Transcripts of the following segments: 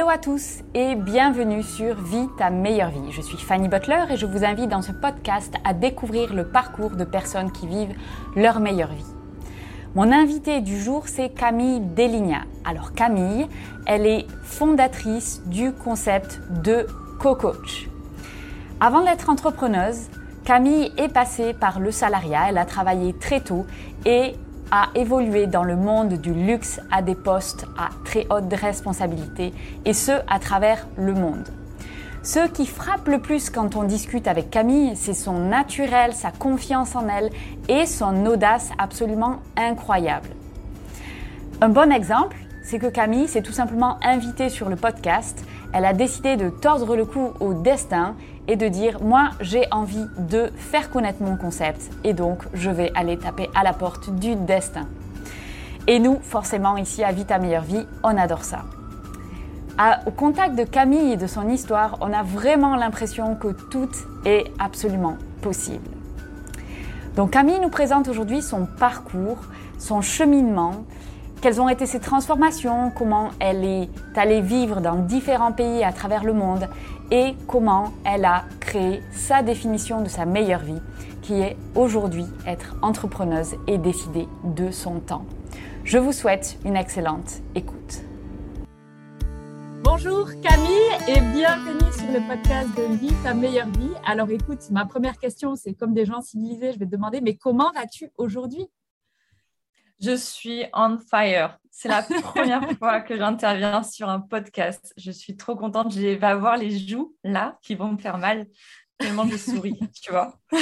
Hello à tous et bienvenue sur Vie ta meilleure vie. Je suis Fanny Butler et je vous invite dans ce podcast à découvrir le parcours de personnes qui vivent leur meilleure vie. Mon invité du jour, c'est Camille Deligna. Alors Camille, elle est fondatrice du concept de co-coach. Avant d'être entrepreneuse, Camille est passée par le salariat, elle a travaillé très tôt et a évolué dans le monde du luxe à des postes à très haute responsabilité et ce à travers le monde. Ce qui frappe le plus quand on discute avec Camille, c'est son naturel, sa confiance en elle et son audace absolument incroyable. Un bon exemple, c'est que Camille s'est tout simplement invitée sur le podcast. Elle a décidé de tordre le cou au destin et de dire moi j'ai envie de faire connaître mon concept et donc je vais aller taper à la porte du destin. Et nous, forcément, ici à Vita Meilleure Vie, on adore ça. au contact de Camille et de son histoire, on a vraiment l'impression que tout est absolument possible. Donc Camille nous présente aujourd'hui son parcours, son cheminement, quelles ont été ses transformations, comment elle est allée vivre dans différents pays à travers le monde et comment elle a créé sa définition de sa meilleure vie, qui est aujourd'hui être entrepreneuse et décider de son temps. Je vous souhaite une excellente écoute. Bonjour Camille et bienvenue sur le podcast de Vie ta meilleure vie. Alors écoute, ma première question, c'est comme des gens civilisés, je vais te demander, mais comment vas-tu aujourd'hui? Je suis on fire. C'est la première fois que j'interviens sur un podcast. Je suis trop contente. Je vais avoir les joues là qui vont me faire mal tellement je souris, tu vois.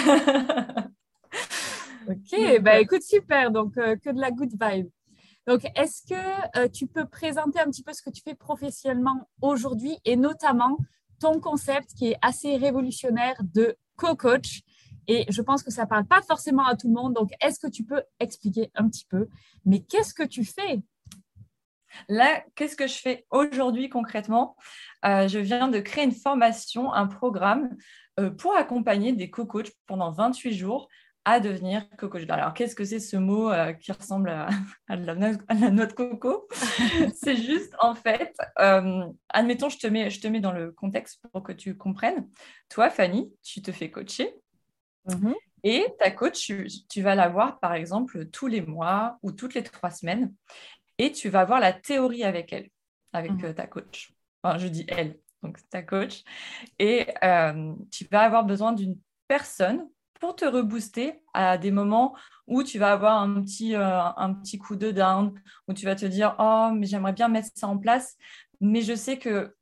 ok, bah écoute, super. Donc, euh, que de la good vibe. Donc, est-ce que euh, tu peux présenter un petit peu ce que tu fais professionnellement aujourd'hui et notamment ton concept qui est assez révolutionnaire de co-coach? Et je pense que ça ne parle pas forcément à tout le monde. Donc, est-ce que tu peux expliquer un petit peu Mais qu'est-ce que tu fais? Là, qu'est-ce que je fais aujourd'hui concrètement? Euh, Je viens de créer une formation, un programme euh, pour accompagner des co-coachs pendant 28 jours à devenir co-coach. Alors, qu'est-ce que c'est ce mot euh, qui ressemble à, la, noix de coco? C'est juste, en fait, admettons, je te, mets, je te mets dans le contexte pour que tu comprennes. Toi, Fanny, tu te fais coacher Mhm. Et ta coach, tu, vas la voir, par exemple, tous les mois ou toutes les trois semaines. Et tu vas voir la théorie avec elle, avec mhm. euh, ta coach. Enfin, je dis elle, donc ta coach. Et euh, tu vas avoir besoin d'une personne pour te rebooster à des moments où tu vas avoir un petit, euh, un petit coup de down, où tu vas te dire, oh, mais j'aimerais bien mettre ça en place, mais je sais que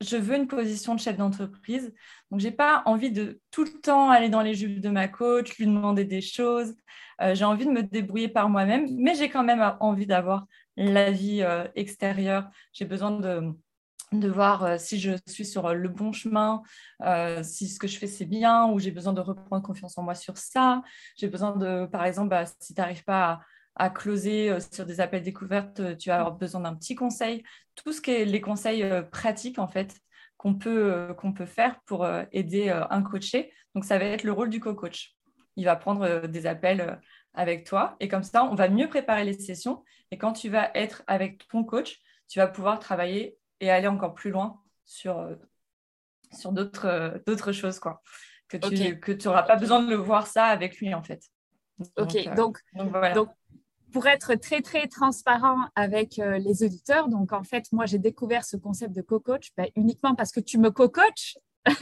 je veux une position de chef d'entreprise. Donc, j'ai pas envie de tout le temps aller dans les jupes de ma coach, lui demander des choses. Euh, j'ai envie de me débrouiller par moi-même, mais j'ai quand même envie d'avoir la vie euh, extérieure. J'ai besoin de, de voir euh, si je suis sur le bon chemin, si ce que je fais c'est bien, ou j'ai besoin de reprendre confiance en moi sur ça. J'ai besoin de, par exemple, bah, si tu n'arrives pas à à closer euh, sur des appels découvertes, euh, tu vas avoir besoin d'un petit conseil. Tout ce qui est les conseils euh, pratiques, en fait, qu'on peut, qu'on peut faire pour aider un coaché. Donc, ça va être le rôle du co-coach. Il va prendre des appels avec toi et comme ça, on va mieux préparer les sessions. Et quand tu vas être avec ton coach, tu vas pouvoir travailler et aller encore plus loin sur, sur d'autres, d'autres choses, quoi. Que tu n'auras pas besoin de le voir ça avec lui, en fait. ok, donc, donc, voilà pour être très, très transparent avec euh, les auditeurs, donc en fait, moi, j'ai découvert ce concept de co-coach ben, uniquement parce que tu me co-coaches.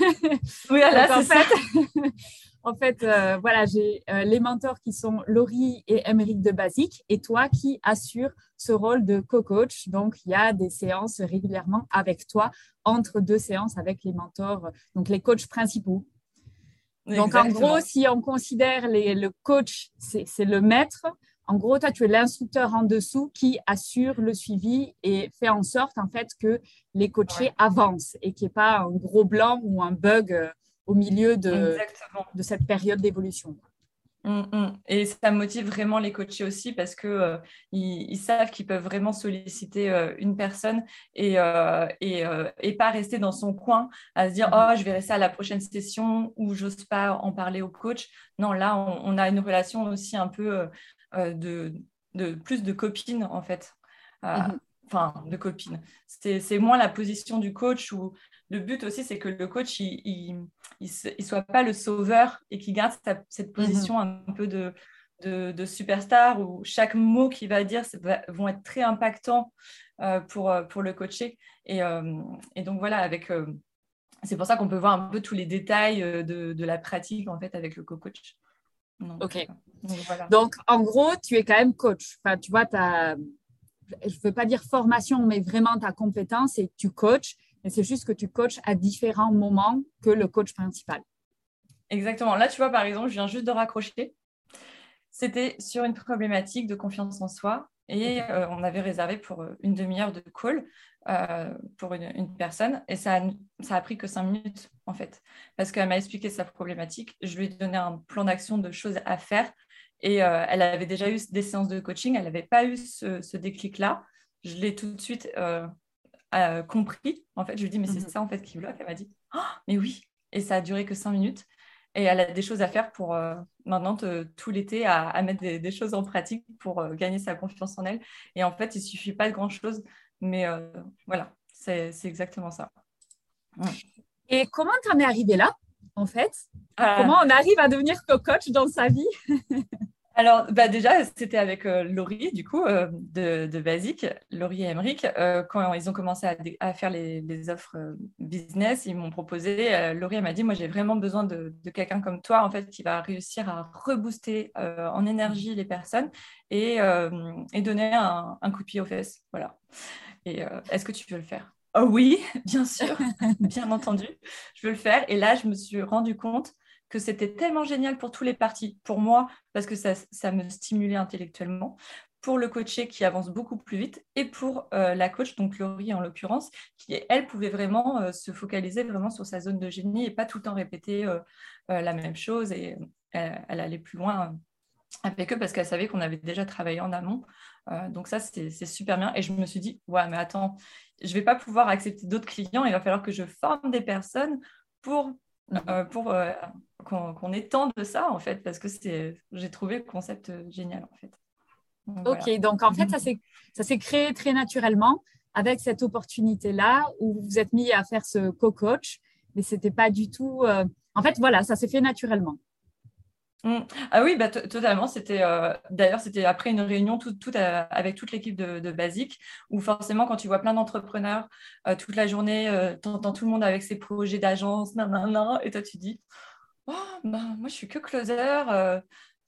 oui, en fait, euh, voilà, j'ai euh, les mentors qui sont Laurie et Émeric de Basique et toi qui assures ce rôle de co-coach. Donc, il y a des séances régulièrement avec toi entre deux séances avec les mentors, donc les coachs principaux. Donc, en gros, si on considère les, le coach, c'est le maître, en gros, toi, tu es l'instructeur en dessous qui assure le suivi et fait en sorte, en fait, que les coachés avancent et qu'il n'y ait pas un gros blanc ou un bug euh, au milieu de, de cette période d'évolution. Hum, hum. Et ça motive vraiment les coachés aussi parce que euh, ils, savent qu'ils peuvent vraiment solliciter euh, une personne et, et, pas rester dans son coin à se dire oh je verrai ça à la prochaine session ou j'ose pas en parler au coach. Non là on, a une relation aussi un peu euh, de, de, plus de copines, en fait. Euh, mhm. enfin, de copine. C'est moins la position du coach où le but aussi, c'est que le coach, il ne soit pas le sauveur et qu'il garde cette position un peu de, de, superstar où chaque mot qu'il va dire va, vont être très impactants euh, pour, euh, pour le coacher. Et, euh, et donc voilà, avec c'est pour ça qu'on peut voir un peu tous les détails de, de la pratique en fait avec le co-coach. ok. Donc, en gros, tu es quand même coach. Enfin, tu vois, ta, je ne veux pas dire formation, mais vraiment ta compétence, et tu coaches. Mais c'est juste que tu coaches à différents moments que le coach principal. Exactement. Là, tu vois, par exemple, je viens juste de raccrocher. C'était sur une problématique de confiance en soi et euh, on avait réservé pour euh, une demi-heure de call euh, pour une, personne et ça a, ça a pris que cinq minutes en fait parce qu'elle m'a expliqué sa problématique. Je lui ai donné un plan d'action de choses à faire et elle avait déjà eu des séances de coaching, elle n'avait pas eu ce, déclic-là. Je l'ai tout de suite compris. En fait, je lui dit, mais c'est mhm. ça en fait qui bloque. Elle m'a dit, oh, mais oui. Et ça a duré que cinq minutes. Et elle a des choses à faire pour euh, maintenant tout l'été à, mettre des, choses en pratique pour euh, gagner sa confiance en elle. Et en fait, il suffit pas de grand-chose, mais euh, voilà, c'est exactement ça. Et comment tu en es arrivé là, en fait? Comment on arrive à devenir co-coach dans sa vie? Alors, bah déjà, c'était avec euh, Laurie, du coup, euh, de, de Basic, Laurie et Emmerich. Euh, quand ils ont commencé à, faire les, offres business, ils m'ont proposé, Laurie, m'a dit, moi, j'ai vraiment besoin de, quelqu'un comme toi, en fait, qui va réussir à rebooster en énergie les personnes et, donner un, coup de pied aux fesses. Voilà. Et est-ce que tu veux le faire? Oh, Oui, bien sûr, bien entendu, je veux le faire. Et là, je me suis rendu compte que c'était tellement génial pour tous les parties, pour moi, parce que ça, me stimulait intellectuellement, pour le coaché qui avance beaucoup plus vite, et pour euh, la coach, donc Laurie en l'occurrence, qui, elle, pouvait vraiment euh, se focaliser vraiment sur sa zone de génie et pas tout le temps répéter euh, la même chose. Et elle allait plus loin avec eux parce qu'elle savait qu'on avait déjà travaillé en amont. donc ça, c'est super bien. Et je me suis dit, ouais, mais attends, je vais pas pouvoir accepter d'autres clients. Il va falloir que je forme des personnes pour euh, pour euh, qu'on étende ça, en fait, parce que j'ai trouvé le concept euh, génial, en fait. ok, donc en fait, ça s'est créé très naturellement avec cette opportunité-là où vous êtes mis à faire ce co-coach, mais c'était pas du tout. En fait, voilà, ça s'est fait naturellement. Mmh. Ah oui, bah, totalement. C'était euh, d'ailleurs c'était après une réunion tout, euh, avec toute l'équipe de, de, Basic, où forcément quand tu vois plein d'entrepreneurs euh, toute la journée, tu entends tout le monde avec ses projets d'agence, et toi tu dis, oh, bah, moi je suis que closer,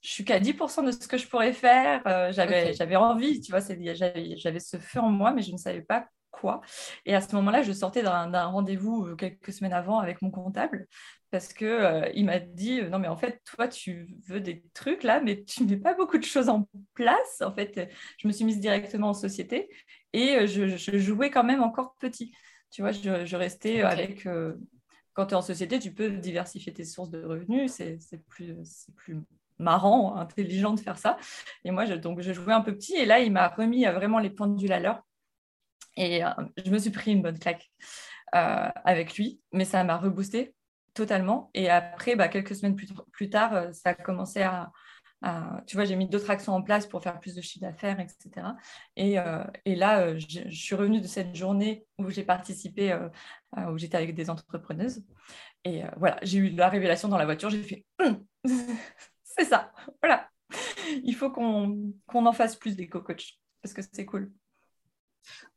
je suis qu'à 10% de ce que je pourrais faire. j'avais j'avais envie, tu vois, j'avais ce feu en moi, mais je ne savais pas quoi. Et à ce moment-là, je sortais d'un rendez-vous quelques semaines avant avec mon comptable parce que euh, il m'a dit non mais en fait toi tu veux des trucs là mais tu mets pas beaucoup de choses en place. En fait je me suis mise directement en société et euh, je, jouais quand même encore petit. Tu vois je, restais avec euh, quand tu es en société tu peux diversifier tes sources de revenus. C'est plus c'est plus marrant intelligent de faire ça. Et moi je, donc je jouais un peu petit et là il m'a remis vraiment les pendules à l'heure. Et je me suis pris une bonne claque avec lui mais ça m'a reboosté totalement. Et après, bah, quelques semaines plus, tard, euh, ça a commencé à, tu vois, j'ai mis d'autres actions en place pour faire plus de chiffre d'affaires, etc. Et, euh, et là, euh, je, suis revenue de cette journée où j'ai participé, où j'étais avec des entrepreneuses. Et voilà, j'ai eu la révélation dans la voiture. J'ai fait, hum, c'est ça, voilà. Il faut qu'on en fasse plus des co-coachs parce que c'est cool.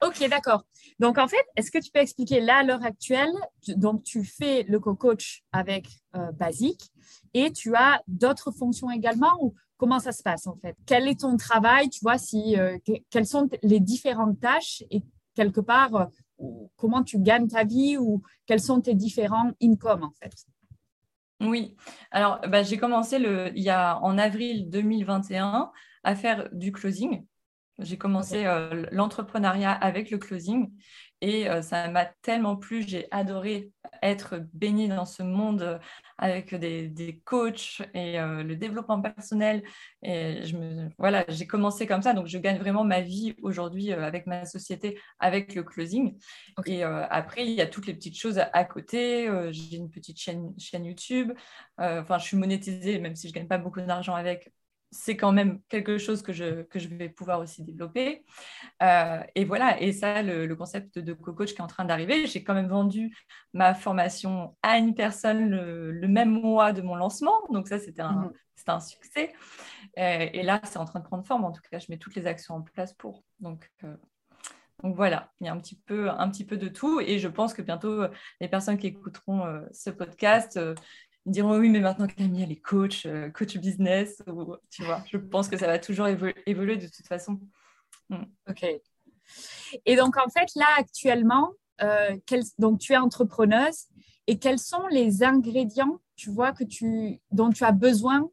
Ok, d'accord. Donc, en fait, est-ce que tu peux expliquer là, à l'heure actuelle, donc tu fais le co-coach avec euh, Basique et tu as d'autres fonctions également ou comment ça se passe en fait? Quel est ton travail Tu vois, si, euh, quelles sont les différentes tâches et quelque part, euh, comment tu gagnes ta vie ou quels sont tes différents incomes en fait? Oui, alors bah, j'ai commencé le, il y a, en avril 2021 à faire du closing. J'ai commencé euh, l'entrepreneuriat avec le closing et euh, ça m'a tellement plu. J'ai adoré être baignée dans ce monde euh, avec des, coachs et le développement personnel. Et je me, voilà, j'ai commencé comme ça. Donc, je gagne vraiment ma vie aujourd'hui avec ma société, avec le closing. Et après, il y a toutes les petites choses à côté. j'ai une petite chaîne, chaîne YouTube. Enfin, je suis monétisée, même si je ne gagne pas beaucoup d'argent avec c'est quand même quelque chose que je, que je vais pouvoir aussi développer. Euh, et voilà, et ça, le, concept de co-coach qui est en train d'arriver, j'ai quand même vendu ma formation à une personne le, même mois de mon lancement. Donc ça, c'était un, mhm. un succès. Euh, et là, c'est en train de prendre forme. En tout cas, je mets toutes les actions en place pour. Donc, euh, donc voilà, il y a un petit, peu, un petit peu de tout. Et je pense que bientôt, les personnes qui écouteront ce podcast ils diront oui, mais maintenant Camille, elle est coach, euh, coach business, tu vois. Je pense que ça va toujours évoluer de toute façon. Mm. Ok. Et donc, en fait, là, actuellement, euh, donc tu es entrepreneuse et quels sont les ingrédients, tu vois, que tu, dont tu as besoin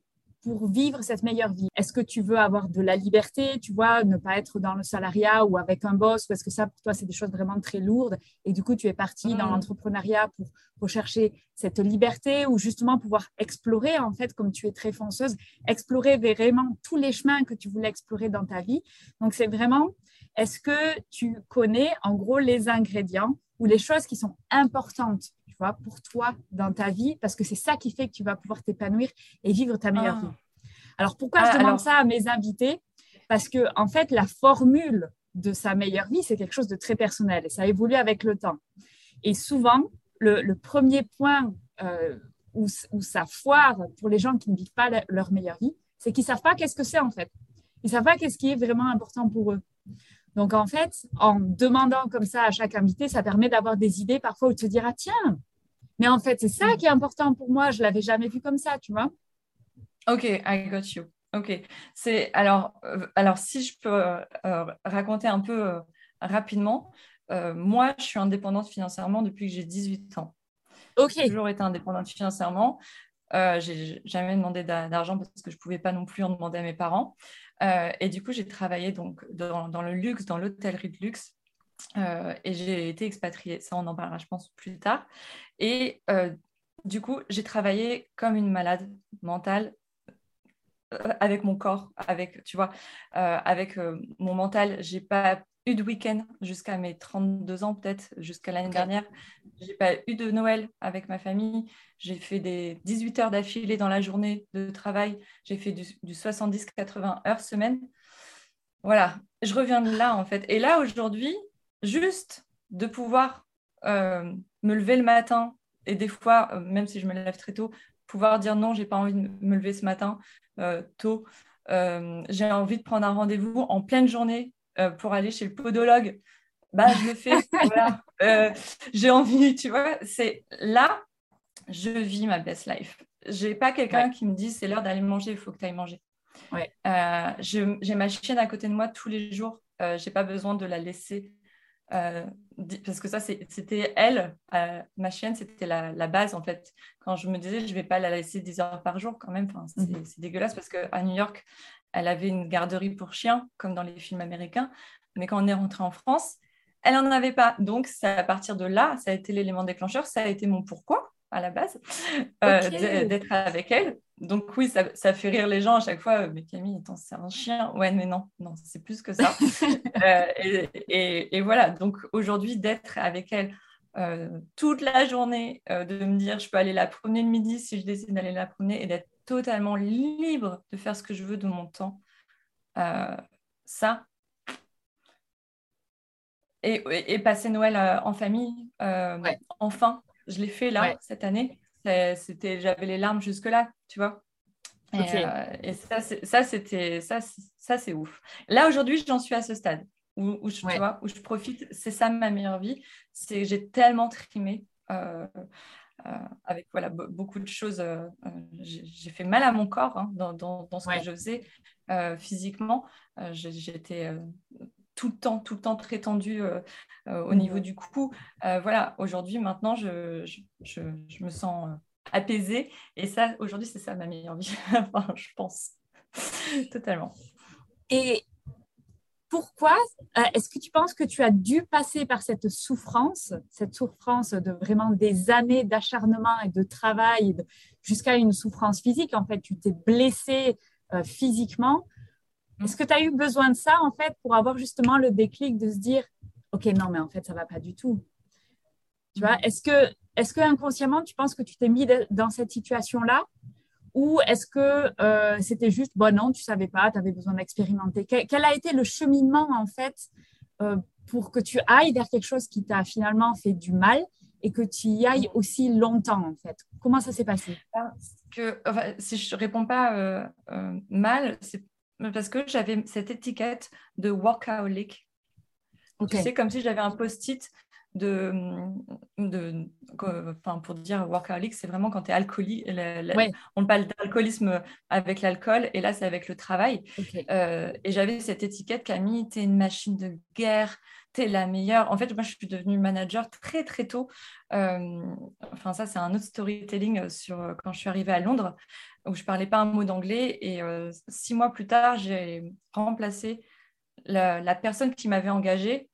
pour vivre cette meilleure vie? Est-ce que tu veux avoir de la liberté, tu vois, ne pas être dans le salariat ou avec un boss Ou est-ce que ça, pour toi, c'est des choses vraiment très lourdes Et du coup, tu es parti dans mm. l'entrepreneuriat pour rechercher cette liberté ou justement pouvoir explorer, en fait, comme tu es très fonceuse, explorer vraiment tous les chemins que tu voulais explorer dans ta vie? Donc, c'est vraiment, est-ce que tu connais, en gros, les ingrédients ou les choses qui sont importantes pour toi dans ta vie, parce que c'est ça qui fait que tu vas pouvoir t'épanouir et vivre ta meilleure ah. vie. Alors, pourquoi je ah, demande ça à mes invités? Parce que, en fait, la formule de sa meilleure vie, c'est quelque chose de très personnel et ça évolue avec le temps. Et souvent, le, premier point euh, où, ça foire pour les gens qui ne vivent pas leur meilleure vie, c'est qu'ils ne savent pas qu'est-ce que c'est en fait. Ils ne savent pas qu'est-ce qui est vraiment important pour eux. Donc, en fait, en demandant comme ça à chaque invité, ça permet d'avoir des idées parfois où tu te diras, tiens, mais en fait, c'est ça mm. qui est important pour moi. Je ne l'avais jamais vu comme ça, tu vois. Ok, I got you. Ok. C'est alors, euh, alors si je peux euh, raconter un peu euh, rapidement, moi, je suis indépendante financièrement depuis que j'ai 18 ans. Ok. J'ai toujours été indépendante financièrement. Euh, j'ai jamais demandé d'argent parce que je ne pouvais pas non plus en demander à mes parents. et du coup, j'ai travaillé donc dans, dans le luxe, dans l'hôtellerie de luxe euh, et j'ai été expatriée. Ça, on en parlera, je pense, plus tard. Et euh, du coup, j'ai travaillé comme une malade mentale euh, avec mon corps, avec, tu vois, avec mon mental. J'ai pas eu de week-end jusqu'à mes 32 ans, peut-être, jusqu'à l'année dernière. J'ai pas eu de Noël avec ma famille. J'ai fait des 18 heures d'affilée dans la journée de travail. J'ai fait du, du 70-80 heures semaine. Voilà, je reviens de là en fait. Et là, aujourd'hui, juste de pouvoir euh, me lever le matin et des fois, euh, même si je me lève très tôt, pouvoir dire non, j'ai pas envie de me lever ce matin euh, tôt. j'ai envie de prendre un rendez-vous en pleine journée pour aller chez le podologue. Bah, je le fais. voilà. j'ai envie, tu vois. C'est là, je vis ma best life. J'ai pas quelqu'un qui me dit c'est l'heure d'aller manger, il faut que tu ailles manger. Ouais. j'ai ma chienne à côté de moi tous les jours. j'ai pas besoin de la laisser euh, parce que ça, c'était elle, euh, ma chienne, c'était la, base en fait. Quand je me disais, je vais pas la laisser 10 heures par jour quand même, mhm. c'est dégueulasse parce qu'à New York, elle avait une garderie pour chiens, comme dans les films américains. Mais quand on est rentré en France, elle n'en avait pas. Donc, à partir de là, ça a été l'élément déclencheur, ça a été mon pourquoi à la base, euh, d'être avec elle. Donc oui, ça, fait rire les gens à chaque fois. Mais Camille, c'est un chien? Ouais, mais non, non, c'est plus que ça. Euh, et, voilà, donc aujourd'hui, d'être avec elle euh, toute la journée, de me dire, je peux aller la promener le midi si je décide d'aller la promener et d'être totalement libre de faire ce que je veux de mon temps. ça. Et, passer Noël en famille, enfin, je l'ai fait là, cette année. C'était, j'avais les larmes jusque-là, tu vois. Et, euh, ça, c'était ça, ça c'est ouf. Là aujourd'hui, j'en suis à ce stade où, je, tu vois, où je profite. C'est ça ma meilleure vie. C'est j'ai tellement trimé. Euh, euh, avec voilà, beaucoup de choses. j'ai fait mal à mon corps hein, dans, dans, ce que je faisais physiquement. J'étais tout le temps, tout le temps très tendu euh, euh, au niveau du cou. Euh, voilà, aujourd'hui, maintenant, je, je, je, me sens apaisée. Et ça, aujourd'hui, c'est ça ma meilleure vie, enfin, je pense. Totalement. Et pourquoi est-ce que tu penses que tu as dû passer par cette souffrance, cette souffrance de vraiment des années d'acharnement et de travail jusqu'à une souffrance physique? En fait, tu t'es blessé physiquement est-ce que tu as eu besoin de ça, en fait, pour avoir justement le déclic de se dire, OK, non, mais en fait, ça ne va pas du tout. Tu vois, est-ce que, est que inconsciemment, tu penses que tu t'es mis dans cette situation-là? Ou est-ce que euh, c'était juste, bon non, tu savais pas, tu avais besoin d'expérimenter? Quel, a été le cheminement en fait euh, pour que tu ailles vers quelque chose qui t'a finalement fait du mal et que tu y ailles aussi longtemps en fait? Comment ça s'est passé? Que, Si je réponds pas euh, mal, c'est parce que j'avais cette étiquette de workaholic. Okay. Tu sais, comme si j'avais un post-it de, de enfin, pour dire workaholic, c'est vraiment quand tu es alcoolique. On parle d'alcoolisme avec l'alcool et là, c'est avec le travail. Euh, et j'avais cette étiquette, Camille, tu es une machine de guerre, tu es la meilleure. En fait, moi, je suis devenue manager très, très tôt. Euh, enfin, ça, c'est un autre storytelling sur quand je suis arrivée à Londres où je parlais pas un mot d'anglais. Et euh, six mois plus tard, j'ai remplacé la, la personne qui m'avait engagée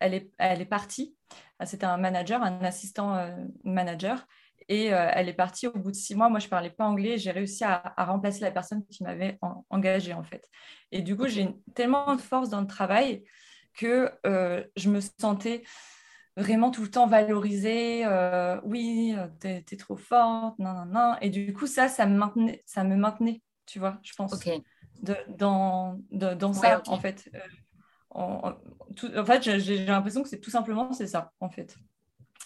elle est, elle est partie. Ah, c'était un manager, un assistant euh, manager. Et euh, elle est partie au bout de six mois. Moi, je ne parlais pas anglais. J'ai réussi à, remplacer la personne qui m'avait engagée, en fait. Et du coup, j'ai tellement de force dans le travail que euh, je me sentais vraiment tout le temps valorisée. oui, tu es, trop forte, non, non, non. Et du coup, ça, ça me maintenait, ça me maintenait tu vois, je pense, de, dans, dans ça, en fait en, fait, j'ai l'impression que c'est tout simplement c'est ça, en fait.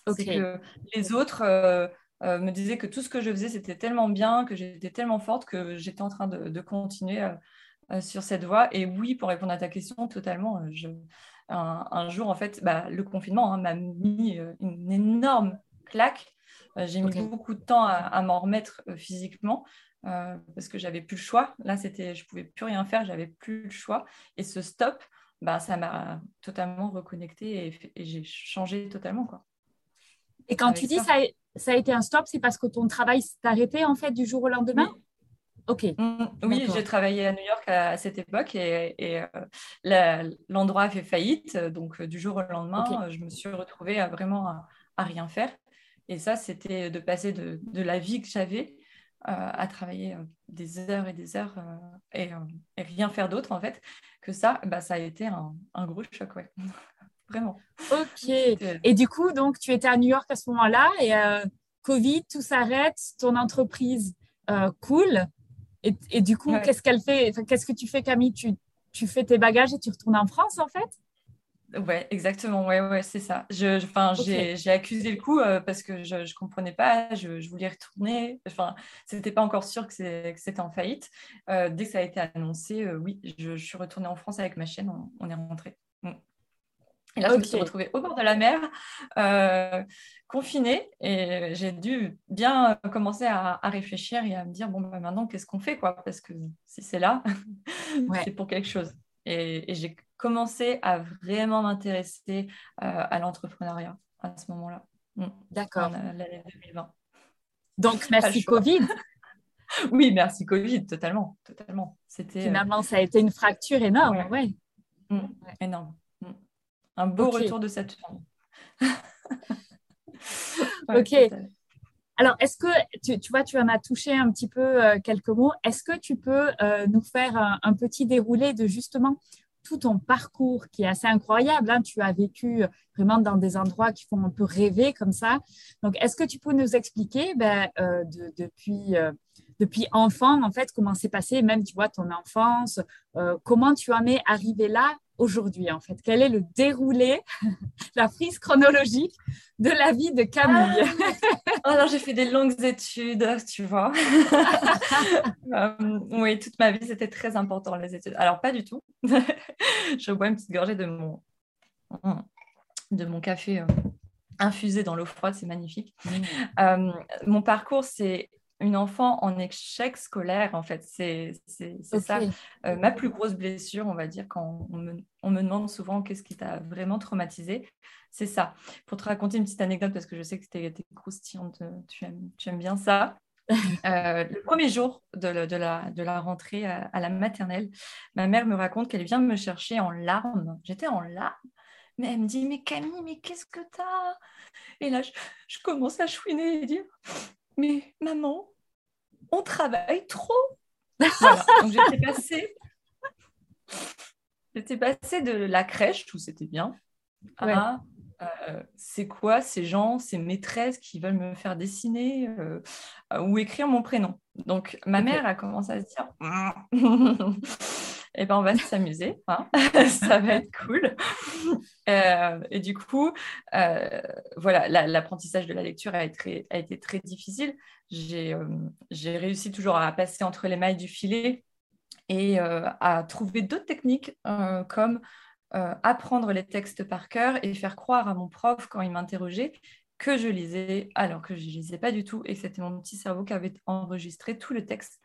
que les autres euh, euh, me disaient que tout ce que je faisais, c'était tellement bien, que j'étais tellement forte que j'étais en train de, continuer euh, sur cette voie. Et oui, pour répondre à ta question, totalement. un, jour, en fait, bah, le confinement hein, m'a mis une énorme claque. j'ai mis beaucoup de temps à, m'en remettre physiquement. parce que j'avais plus le choix. Là, c'était, je pouvais plus rien faire, j'avais plus le choix. Et ce stop, bah, ça m'a totalement reconnecté et, j'ai changé totalement. Quoi. Et quand tu dis ça. ça. a été un stop, c'est parce que ton travail s'est arrêté en fait du jour au lendemain? Oui. Ok. Mm, oui, j'ai travaillé à New York à, cette époque et, euh, l'endroit a fait faillite. Donc, euh, du jour au lendemain, je me suis retrouvée à vraiment à, rien faire. Et ça, c'était de passer de, de la vie que j'avais euh, à travailler euh, des heures et des heures euh, et, rien faire d'autre en fait que ça, bah, ça a été un, gros choc, ouais. Vraiment. Ok. Et du coup, donc, tu étais à New York à ce moment-là et Covid, tout s'arrête, ton entreprise coule. Et, et, du coup, qu'est-ce qu'elle fait? Qu'est-ce que tu fais, Camille? Tu, tu fais tes bagages et tu retournes en France, en fait? Ouais, exactement. Ouais, ouais, c'est ça. Je, j'ai accusé le coup euh, parce que je ne comprenais pas. Je, je, voulais retourner. Enfin, c'était pas encore sûr que c'était en faillite. Euh, dès que ça a été annoncé, euh, oui, je, suis retournée en France avec ma chaîne. On, est rentré. Mm. Et là, je me suis retrouvée au bord de la mer, confinée, et j'ai dû bien commencer à, réfléchir et à me dire bon, bah, maintenant, qu'est-ce qu'on fait, quoi? Parce que si c'est là, c'est pour quelque chose. Et, et j'ai commencé à vraiment m'intéresser euh, à l'entrepreneuriat à ce moment-là. Mm. D'accord. L'année 2020. Donc, merci Covid. oui, merci Covid, totalement. totalement. Euh, Finalement, ça a été une fracture énorme. Ouais. Mm. Énorme. Mm. Un beau retour de cette ok. Alors, est-ce que, tu, tu, vois, tu en as touché un petit peu euh, quelques mots. Est-ce que tu peux nous faire un, petit déroulé de justement tout ton parcours qui est assez incroyable. Hein. Tu as vécu vraiment dans des endroits qui font un peu rêver comme ça. Donc, est-ce que tu peux nous expliquer ben, euh, depuis, euh, depuis enfant, en fait, comment s'est passé, même, tu vois, ton enfance, euh, comment tu en es arrivé là aujourd'hui, en fait Quel est le déroulé, la frise chronologique de la vie de Camille? Ah, Alors, j'ai fait des longues études, tu vois. Euh, oui, toute ma vie, c'était très important, les études. Alors, pas du tout. je bois une petite gorgée de mon, de mon café euh, infusé dans l'eau froide, c'est magnifique. Mmh. Euh, mon parcours, c'est une enfant en échec scolaire, en fait. C'est ça. Euh, ma plus grosse blessure, on va dire, quand on me, on me demande souvent qu'est-ce qui t'a vraiment traumatisé, c'est ça. Pour te raconter une petite anecdote, parce que je sais que tu es, croustillante, tu aimes, tu aimes bien ça. Euh, le premier jour de, de, la, de la, rentrée à, la maternelle, ma mère me raconte qu'elle vient me chercher en larmes. J'étais en larmes. Mais elle me dit, mais Camille, mais qu'est-ce que t'as? Et là, je, je, commence à chouiner et dire, mais maman, on travaille trop. Donc j'étais passée, j'étais passée de la crèche où c'était bien à euh, c'est quoi ces gens, ces maîtresses qui veulent me faire dessiner euh, ou écrire mon prénom. Donc, ma mère a commencé à se dire Eh ben, on va s'amuser, hein. ça va être cool. Euh, et du coup, euh, voilà, l'apprentissage de la lecture a été, a été très difficile. J'ai réussi toujours à passer entre les mailles du filet et à trouver d'autres techniques comme apprendre les textes par cœur et faire croire à mon prof quand il m'interrogeait que je lisais alors que je ne lisais pas du tout et que c'était mon petit cerveau qui avait enregistré tout le texte.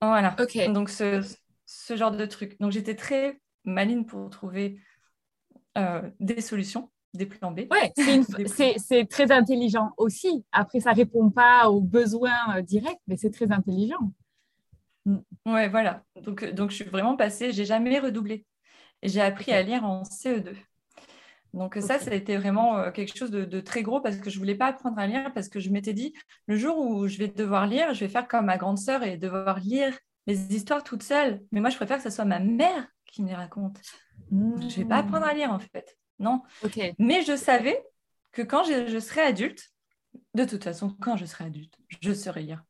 Voilà. Donc ce, ce, genre de truc. Donc j'étais très maline pour trouver euh, des solutions, des plans B. Ouais, c'est très intelligent aussi. Après, ça répond pas aux besoins euh, directs, mais c'est très intelligent. Mm. Ouais, voilà. Donc, donc je suis vraiment passée, j'ai jamais redoublé. J'ai appris à lire en CE2. Donc ça, ça a été vraiment euh, quelque chose de, très gros parce que je ne voulais pas apprendre à lire parce que je m'étais dit, le jour où je vais devoir lire, je vais faire comme ma grande sœur et devoir lire les histoires toute seule. Mais moi, je préfère que ce soit ma mère qui me les raconte. Je ne vais pas apprendre à lire en fait. Non. Mais je savais que quand je, serai adulte, de toute façon, quand je serai adulte, je saurai lire.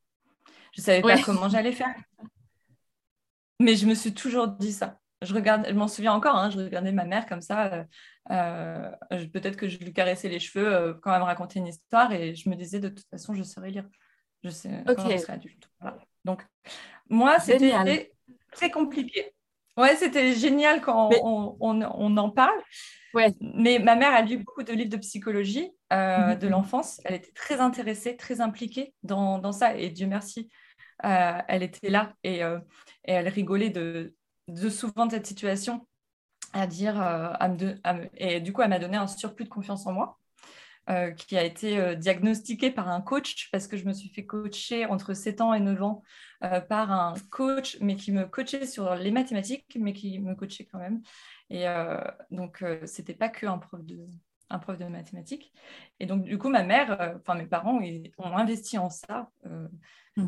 Je ne savais pas comment j'allais faire. Mais je me suis toujours dit ça je regarde, je m'en souviens encore, hein, je regardais ma mère comme ça. Euh, euh, peut-être que je lui caressais les cheveux euh, quand elle me racontait une histoire et je me disais de toute façon, je saurais lire. Je sais quand je serai adulte. Donc, moi, c'était très compliqué. Ouais, c'était génial quand on, on, en parle. Ouais. Mais ma mère a lu beaucoup de livres de psychologie mhm. de l'enfance. Elle était très intéressée, très impliquée dans, dans ça. Et Dieu merci, elle était là et, et elle rigolait de, de souvent de cette situation à dire, euh, et du coup, elle m'a donné un surplus de confiance en moi. Euh, qui a été euh, diagnostiqué par un coach parce que je me suis fait coacher entre 7 ans et 9 ans par un coach, mais qui me coachait sur les mathématiques, mais qui me coachait quand même. Et donc, c'était pas que un prof de, un prof de mathématiques. Et donc, du coup, ma mère, enfin mes parents, ils ont investi en ça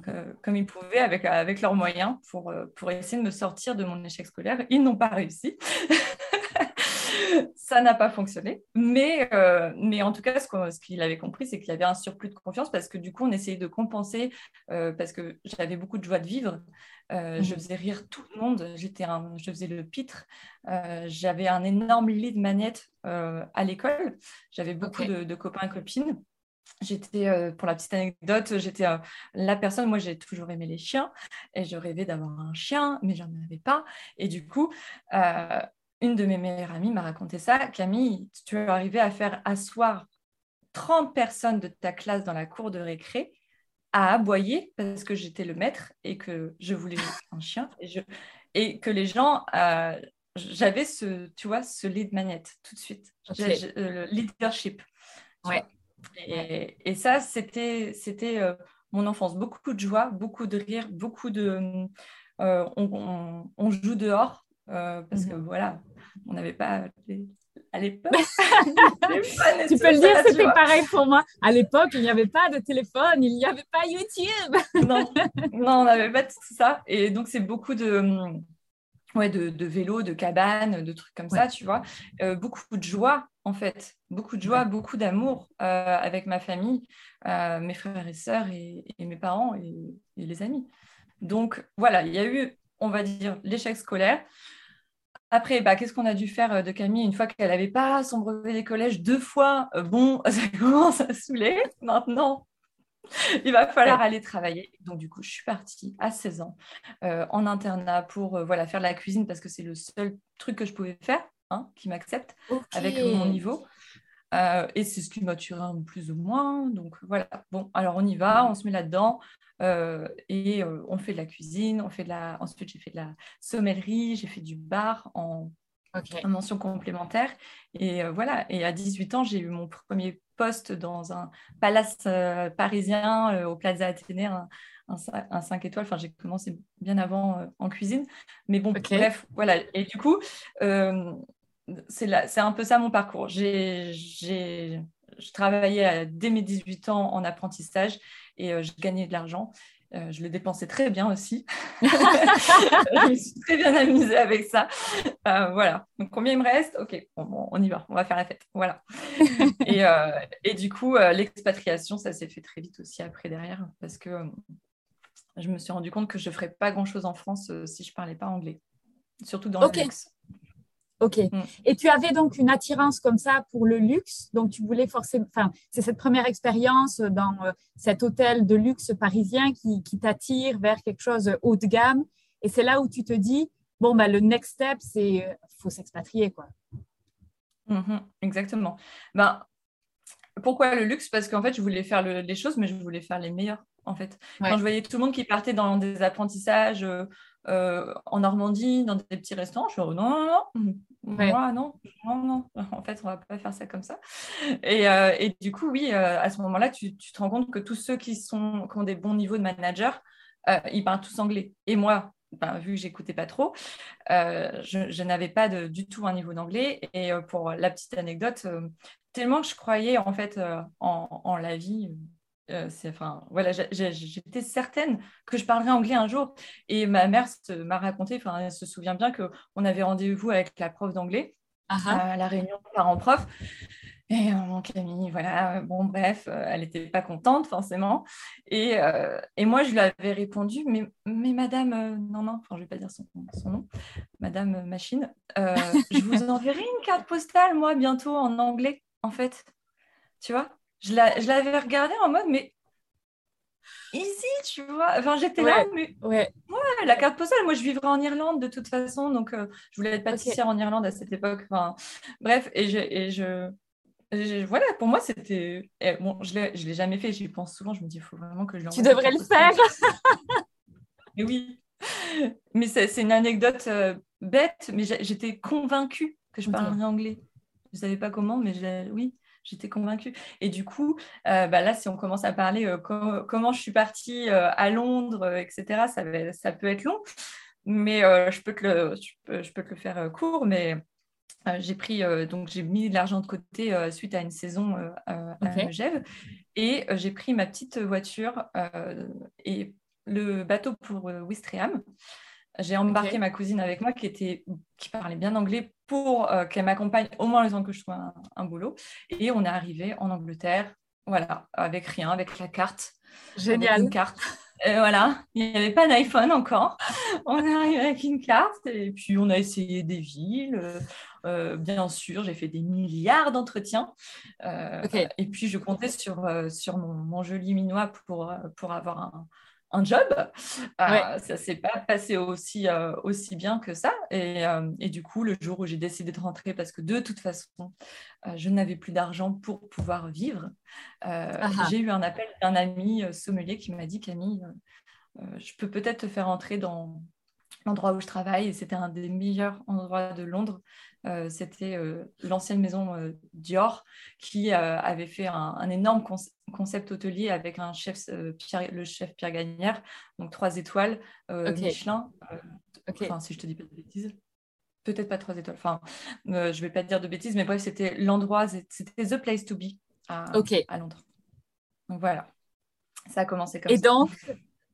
euh, comme ils pouvaient avec, avec leurs moyens pour, euh, pour essayer de me sortir de mon échec scolaire. Ils n'ont pas réussi. ça n'a pas fonctionné. Mais, euh, mais en tout cas, ce qu'il avait compris, c'est qu'il y avait un surplus de confiance parce que du coup, on essayait de compenser parce que j'avais beaucoup de joie de vivre. Je mmh. faisais rire tout le monde. J'étais je faisais le pitre. j'avais un énorme lit de manettes à l'école. J'avais beaucoup de, de, copains et copines. J'étais, euh, pour la petite anecdote, j'étais euh, la personne, moi j'ai toujours aimé les chiens et je rêvais d'avoir un chien, mais j'en avais pas. Et du coup, euh, une de mes meilleures amies m'a raconté ça. Camille, tu es arrivée à faire asseoir 30 personnes de ta classe dans la cour de récré à aboyer parce que j'étais le maître et que je voulais un chien et, je, et que les gens, j'avais ce, tu vois, ce lead manette tout de suite, le leadership. Ouais. Et, ça, c'était, c'était euh, mon enfance. Beaucoup de joie, beaucoup de rire, beaucoup de... Euh, on, joue dehors euh, parce que mhm. voilà, on n'avait pas... À l'époque, tu peux le dire, c'était pareil pour moi. À l'époque, il n'y avait pas de téléphone, il n'y avait pas YouTube. non, non, on n'avait pas tout ça. Et donc, c'est beaucoup de, ouais, de, de vélos, de cabanes, de trucs comme ça, tu vois. Euh, beaucoup de joie, en fait. Beaucoup de joie, beaucoup d'amour euh, avec ma famille, euh, mes frères et sœurs et, mes parents et, les amis. Donc, voilà, il y a eu, on va dire, l'échec scolaire. Après, bah, qu'est-ce qu'on a dû faire de Camille une fois qu'elle n'avait pas son brevet des collèges deux fois Bon, ça commence à saouler. Maintenant, il va falloir aller travailler. Donc, du coup, je suis partie à 16 ans euh, en internat pour euh, voilà, faire de la cuisine parce que c'est le seul truc que je pouvais faire hein, qui m'accepte avec mon niveau. Euh, et c'est ce qui m'a tué plus ou moins. Donc, voilà. Bon, alors on y va, on se met là-dedans. et on fait de la cuisine, on fait de la... ensuite j'ai fait de la sommellerie, j'ai fait du bar en en mention complémentaire. Et voilà, et à 18 ans, j'ai eu mon premier poste dans un palace euh, parisien euh, au Plaza Athénée, un, un, 5 étoiles. Enfin, j'ai commencé bien avant euh, en cuisine. Mais bon, bref, voilà. Et du coup, c'est un peu ça mon parcours. J'ai je travaillais dès mes 18 ans en apprentissage et je gagnais de l'argent. Euh, je le dépensais très bien aussi. je me suis très bien amusée avec ça. Euh, voilà. Donc, combien il me reste? Ok, on y va, on va faire la fête. Voilà. et, euh, et, du coup, l'expatriation, ça s'est fait très vite aussi après derrière parce que je me suis rendu compte que je ne ferais pas grand-chose en France si je ne parlais pas anglais, surtout dans le luxe. Ok. Mm. Et tu avais donc une attirance comme ça pour le luxe. Donc, tu voulais forcément. Enfin, c'est cette première expérience dans euh, cet hôtel de luxe parisien qui, t'attire vers quelque chose haut de gamme. Et c'est là où tu te dis bon, bah, le next step, c'est euh, faut s'expatrier, quoi. Mm-hmm. exactement. Ben, pourquoi le luxe? Parce qu'en fait, je voulais faire les choses, mais je voulais faire les meilleures. En fait, quand je voyais tout le monde qui partait dans des apprentissages euh, en Normandie, dans des petits restaurants, je me dis non, non, non, moi, non, non, non, en fait, on va pas faire ça comme ça. Et, euh, et du coup, oui, euh, à ce moment-là, tu, tu, te rends compte que tous ceux qui, sont, qui ont des bons niveaux de manager, euh, ils parlent tous anglais. Et moi, ben, vu que j'écoutais pas trop, je, je n'avais pas de, du tout un niveau d'anglais. Et pour la petite anecdote, tellement que je croyais en fait en, en la vie euh, enfin, voilà, j'étais certaine que je parlerais anglais un jour. Et ma mère m'a raconté, enfin, elle se souvient bien qu'on avait rendez-vous avec la prof d'anglais ah ah. à la réunion parents-prof. Et mon euh, Camille, voilà, bon, bref, euh, elle n'était pas contente forcément. Et, et, moi, je lui avais répondu, mais, mais madame, non, non, enfin, je ne vais pas dire son, son nom, madame Machine, je vous enverrai une carte postale, moi, bientôt en anglais, en fait. Tu vois? Je l'avais regardé en mode, mais easy, tu vois. Enfin, j'étais là, mais ouais. ouais. la carte postale, moi, je vivrais en Irlande de toute façon, donc euh, je voulais être pâtissière en Irlande à cette époque. Enfin, bref, et je, et je, voilà, pour moi, c'était. Bon, je ne l'ai jamais fait, j'y pense souvent, je me dis, il faut vraiment que je Tu devrais le faire. mais oui. Mais c'est une anecdote euh, bête, mais j'étais convaincue que je parlerais anglais. Je ne savais pas comment, mais oui j'étais convaincue. Et du coup, euh, bah là, si on commence à parler euh, comment je suis partie euh, à Londres, etc., ça, ça, peut être long, mais je, peux te le, je, peux, te le faire court. Mais j'ai pris, donc j'ai mis de l'argent de côté suite à une saison à Megève, et j'ai pris ma petite voiture et le bateau pour Wistreham. J'ai embarqué ma cousine avec moi qui, était, qui parlait bien anglais pour euh, qu'elle m'accompagne au moins le temps que je trouve un, boulot. Et on est arrivé en Angleterre, voilà, avec rien, avec la carte. Génial. une carte. Et voilà, il n'y avait pas d'iPhone encore. On est arrivé avec une carte et puis on a essayé des villes. Euh, bien sûr, j'ai fait des milliards d'entretiens. Euh, et puis je comptais sur, sur mon, mon, joli minois pour, pour avoir un, un job. Euh, ça s'est pas passé aussi, euh, aussi bien que ça. Et, euh, et, du coup, le jour où j'ai décidé de rentrer, parce que de toute façon, je n'avais plus d'argent pour pouvoir vivre, ah ah. j'ai eu un appel d'un ami sommelier qui m'a dit Camille, je peux peut-être te faire entrer dans l'endroit où je travaille. Et c'était un des meilleurs endroits de Londres. c'était l'ancienne maison Dior qui avait fait un, énorme concept hôtelier avec un chef, le chef Pierre Gagnère, donc trois étoiles, Michelin. Enfin, si je te dis pas de bêtises. Peut-être pas trois étoiles. Enfin, je vais pas te dire de bêtises, mais bref, c'était l'endroit, c'était the place to be à, à Londres. Donc voilà, ça a commencé comme ça. Et donc,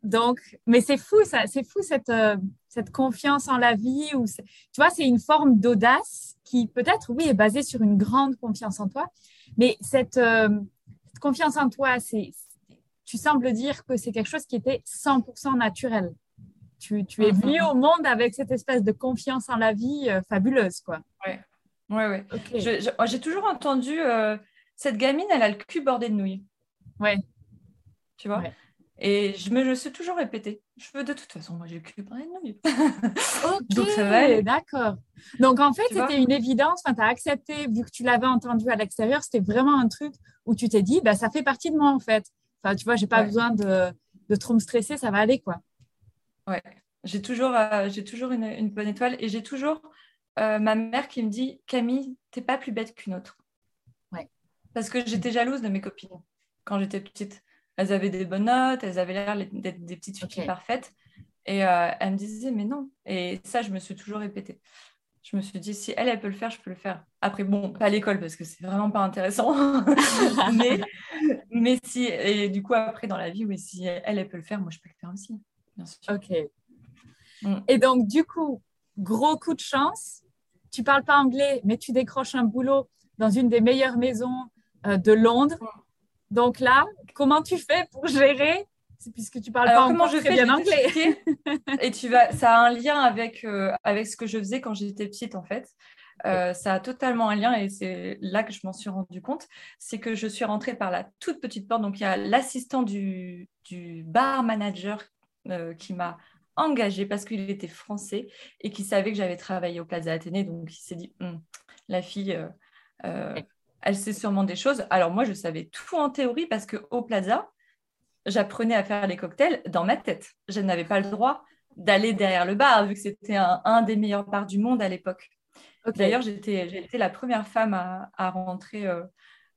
donc, mais c'est fou, ça, c'est fou cette, euh, cette confiance en la vie. Ou tu vois, c'est une forme d'audace qui peut-être, oui, est basée sur une grande confiance en toi. Mais cette, euh, confiance en toi, c'est, tu sembles dire que c'est quelque chose qui était 100% naturel. Tu, tu es venu au monde avec cette espèce de confiance en la vie euh, fabuleuse, quoi. Ouais, ouais, ouais. J'ai toujours entendu cette gamine, elle a le cul bordé de nouilles. Ouais. Tu vois? Et je me je suis toujours répété. Je veux de toute façon, moi j'ai plein de Ok, Donc ça va d'accord. Donc en fait, c'était une évidence. Enfin, tu as accepté, vu que tu l'avais entendu à l'extérieur, c'était vraiment un truc où tu t'es dit, bah, ça fait partie de moi en fait. Enfin, tu vois, j'ai pas besoin de, de, trop me stresser, ça va aller quoi. Ouais, j'ai toujours, euh, j'ai toujours une, une, bonne étoile et j'ai toujours euh, ma mère qui me dit, Camille, t'es pas plus bête qu'une autre. Ouais. Parce que j'étais jalouse de mes copines quand j'étais petite elles avaient des bonnes notes, elles avaient l'air d'être des petites filles parfaites. Et euh, elle me disait, mais non. Et ça, je me suis toujours répété. Je me suis dit, si elle, elle peut le faire, je peux le faire. Après, bon, pas à l'école, parce que c'est vraiment pas intéressant. mais, mais si, et du coup, après, dans la vie, oui, si elle, elle peut le faire, moi, je peux le faire aussi. Bien sûr. Ok. Mm. Et donc, du coup, gros coup de chance. Tu parles pas anglais, mais tu décroches un boulot dans une des meilleures maisons euh, de Londres. Donc là, comment tu fais pour gérer puisque tu parles pas encore très bien anglais. et tu vas, ça a un lien avec, euh, avec ce que je faisais quand j'étais petite, en fait. Euh, ça a totalement un lien et c'est là que je m'en suis rendu compte. C'est que je suis rentrée par la toute petite porte. Donc, il y a l'assistant du, du, bar manager euh, qui m'a engagée parce qu'il était français et qui savait que j'avais travaillé au Plaza Athénée. Donc, il s'est dit, hum, la fille, elle sait sûrement des choses. Alors, moi, je savais tout en théorie parce qu'au Plaza, j'apprenais à faire les cocktails dans ma tête. Je n'avais pas le droit d'aller derrière le bar, vu que c'était un, des meilleurs bars du monde à l'époque. D'ailleurs, j'ai été la première femme à, rentrer euh,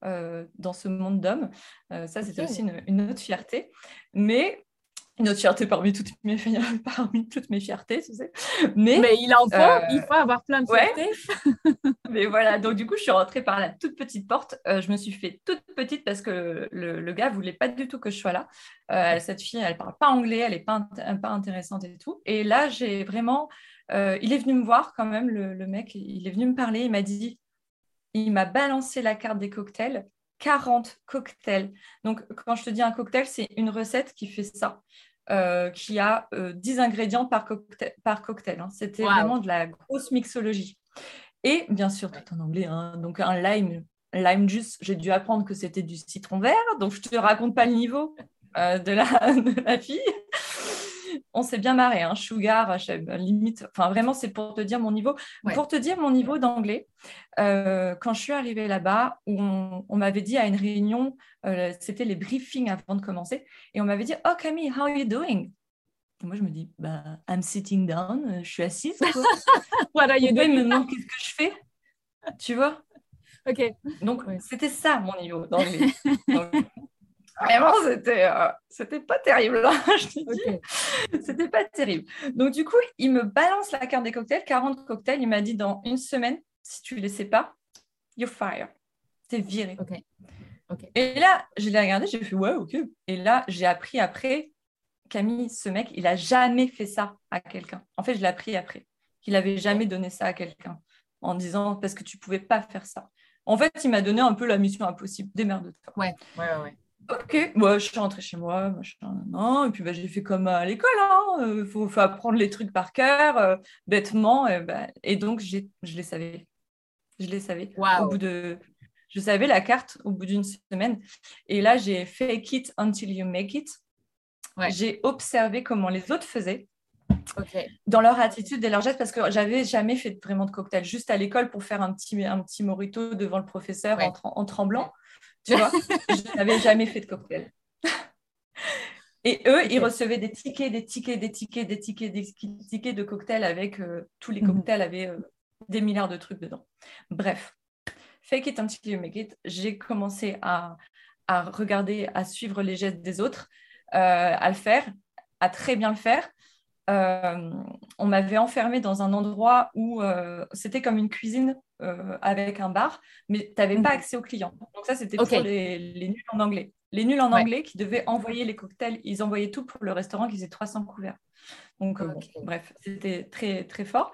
euh, dans ce monde d'hommes. Euh, ça, c'était aussi une, une, autre fierté. Mais une autre fierté parmi toutes mes, parmi toutes mes fiertés, tu sais. Mais, mais il en faut, euh, il faut avoir plein de fiertés. mais voilà, donc du coup, je suis rentrée par la toute petite porte. Euh, je me suis fait toute petite parce que le, le gars voulait pas du tout que je sois là. Euh, cette fille, elle parle pas anglais, elle est pas, pas intéressante et tout. Et là, j'ai vraiment... il est venu me voir quand même, le, le mec, il est venu me parler, il m'a dit, il m'a balancé la carte des cocktails 40 cocktails. Donc, quand je te dis un cocktail, c'est une recette qui fait ça. Euh, qui a 10 euh, ingrédients par cocktail. Par cocktail hein. C'était vraiment de la grosse mixologie. Et bien sûr, tout en anglais. Hein. donc un lime, lime juice, j'ai dû apprendre que c'était du citron vert. Donc je ne te raconte pas le niveau euh, de, la, de la fille on s'est bien marré, hein, Sugar, limite. Enfin, vraiment, c'est pour te dire mon niveau. Pour te dire mon niveau d'anglais, euh, quand je suis arrivée là-bas, on, m'avait dit à une réunion, euh, c'était les briefings avant de commencer, et on m'avait dit Oh Camille, how are you doing et moi, je me dis, bah, I'm sitting down, euh, je suis assise. Quoi. What are you doing? demande qu'est-ce que je fais? Tu vois? Ok. Donc, c'était ça mon niveau d'anglais. Vraiment, c'était, euh, c'était pas terrible, hein, je te dis. C'était pas terrible. Donc, du coup, il me balance la carte des cocktails, 40 cocktails. Il m'a dit dans une semaine, si tu ne les sais pas, you're fired. T'es viré. Et là, je l'ai regardé, j'ai fait ouais, ok. Et là, j'ai appris après, Camille, ce mec, il a jamais fait ça à quelqu'un. En fait, je l'ai appris après, qu'il avait jamais donné ça à quelqu'un en disant parce que tu pouvais pas faire ça. En fait, il m'a donné un peu la mission impossible. Démerde-toi. Ouais, ouais, ouais. Ok, moi je suis rentrée chez moi, machin, non, et puis bah, j'ai fait comme à l'école, il hein, euh, faut, apprendre les trucs par cœur, euh, bêtement, et, bah, et donc je les savais. Je les savais. Au bout de... Je savais la carte au bout d'une semaine. Et là, j'ai fake it until you make it. J'ai observé comment les autres faisaient. Dans leur attitude et leur geste, parce que j'avais jamais fait vraiment de cocktail, juste à l'école pour faire un petit, un petit morito devant le professeur en, tremblant. Tu vois, je n'avais jamais fait de cocktail. Et eux, ils recevaient des tickets, des tickets, des tickets, des tickets, des tickets de cocktails avec euh, tous les mhm. cocktails avaient euh, des milliards de trucs dedans. Bref, fake it until you make it. J'ai commencé à, à, regarder, à suivre les gestes des autres, euh, à le faire, à très bien le faire. On m'avait enfermé dans un endroit où c'était comme une cuisine euh, avec un bar, mais tu n'avais pas mhm. accès aux clients. Donc ça, c'était pour les, nuls en anglais. Les nuls en anglais qui devaient envoyer les cocktails, ils envoyaient tout pour le restaurant qui faisait 300 couverts. Donc euh, bref, c'était très très fort.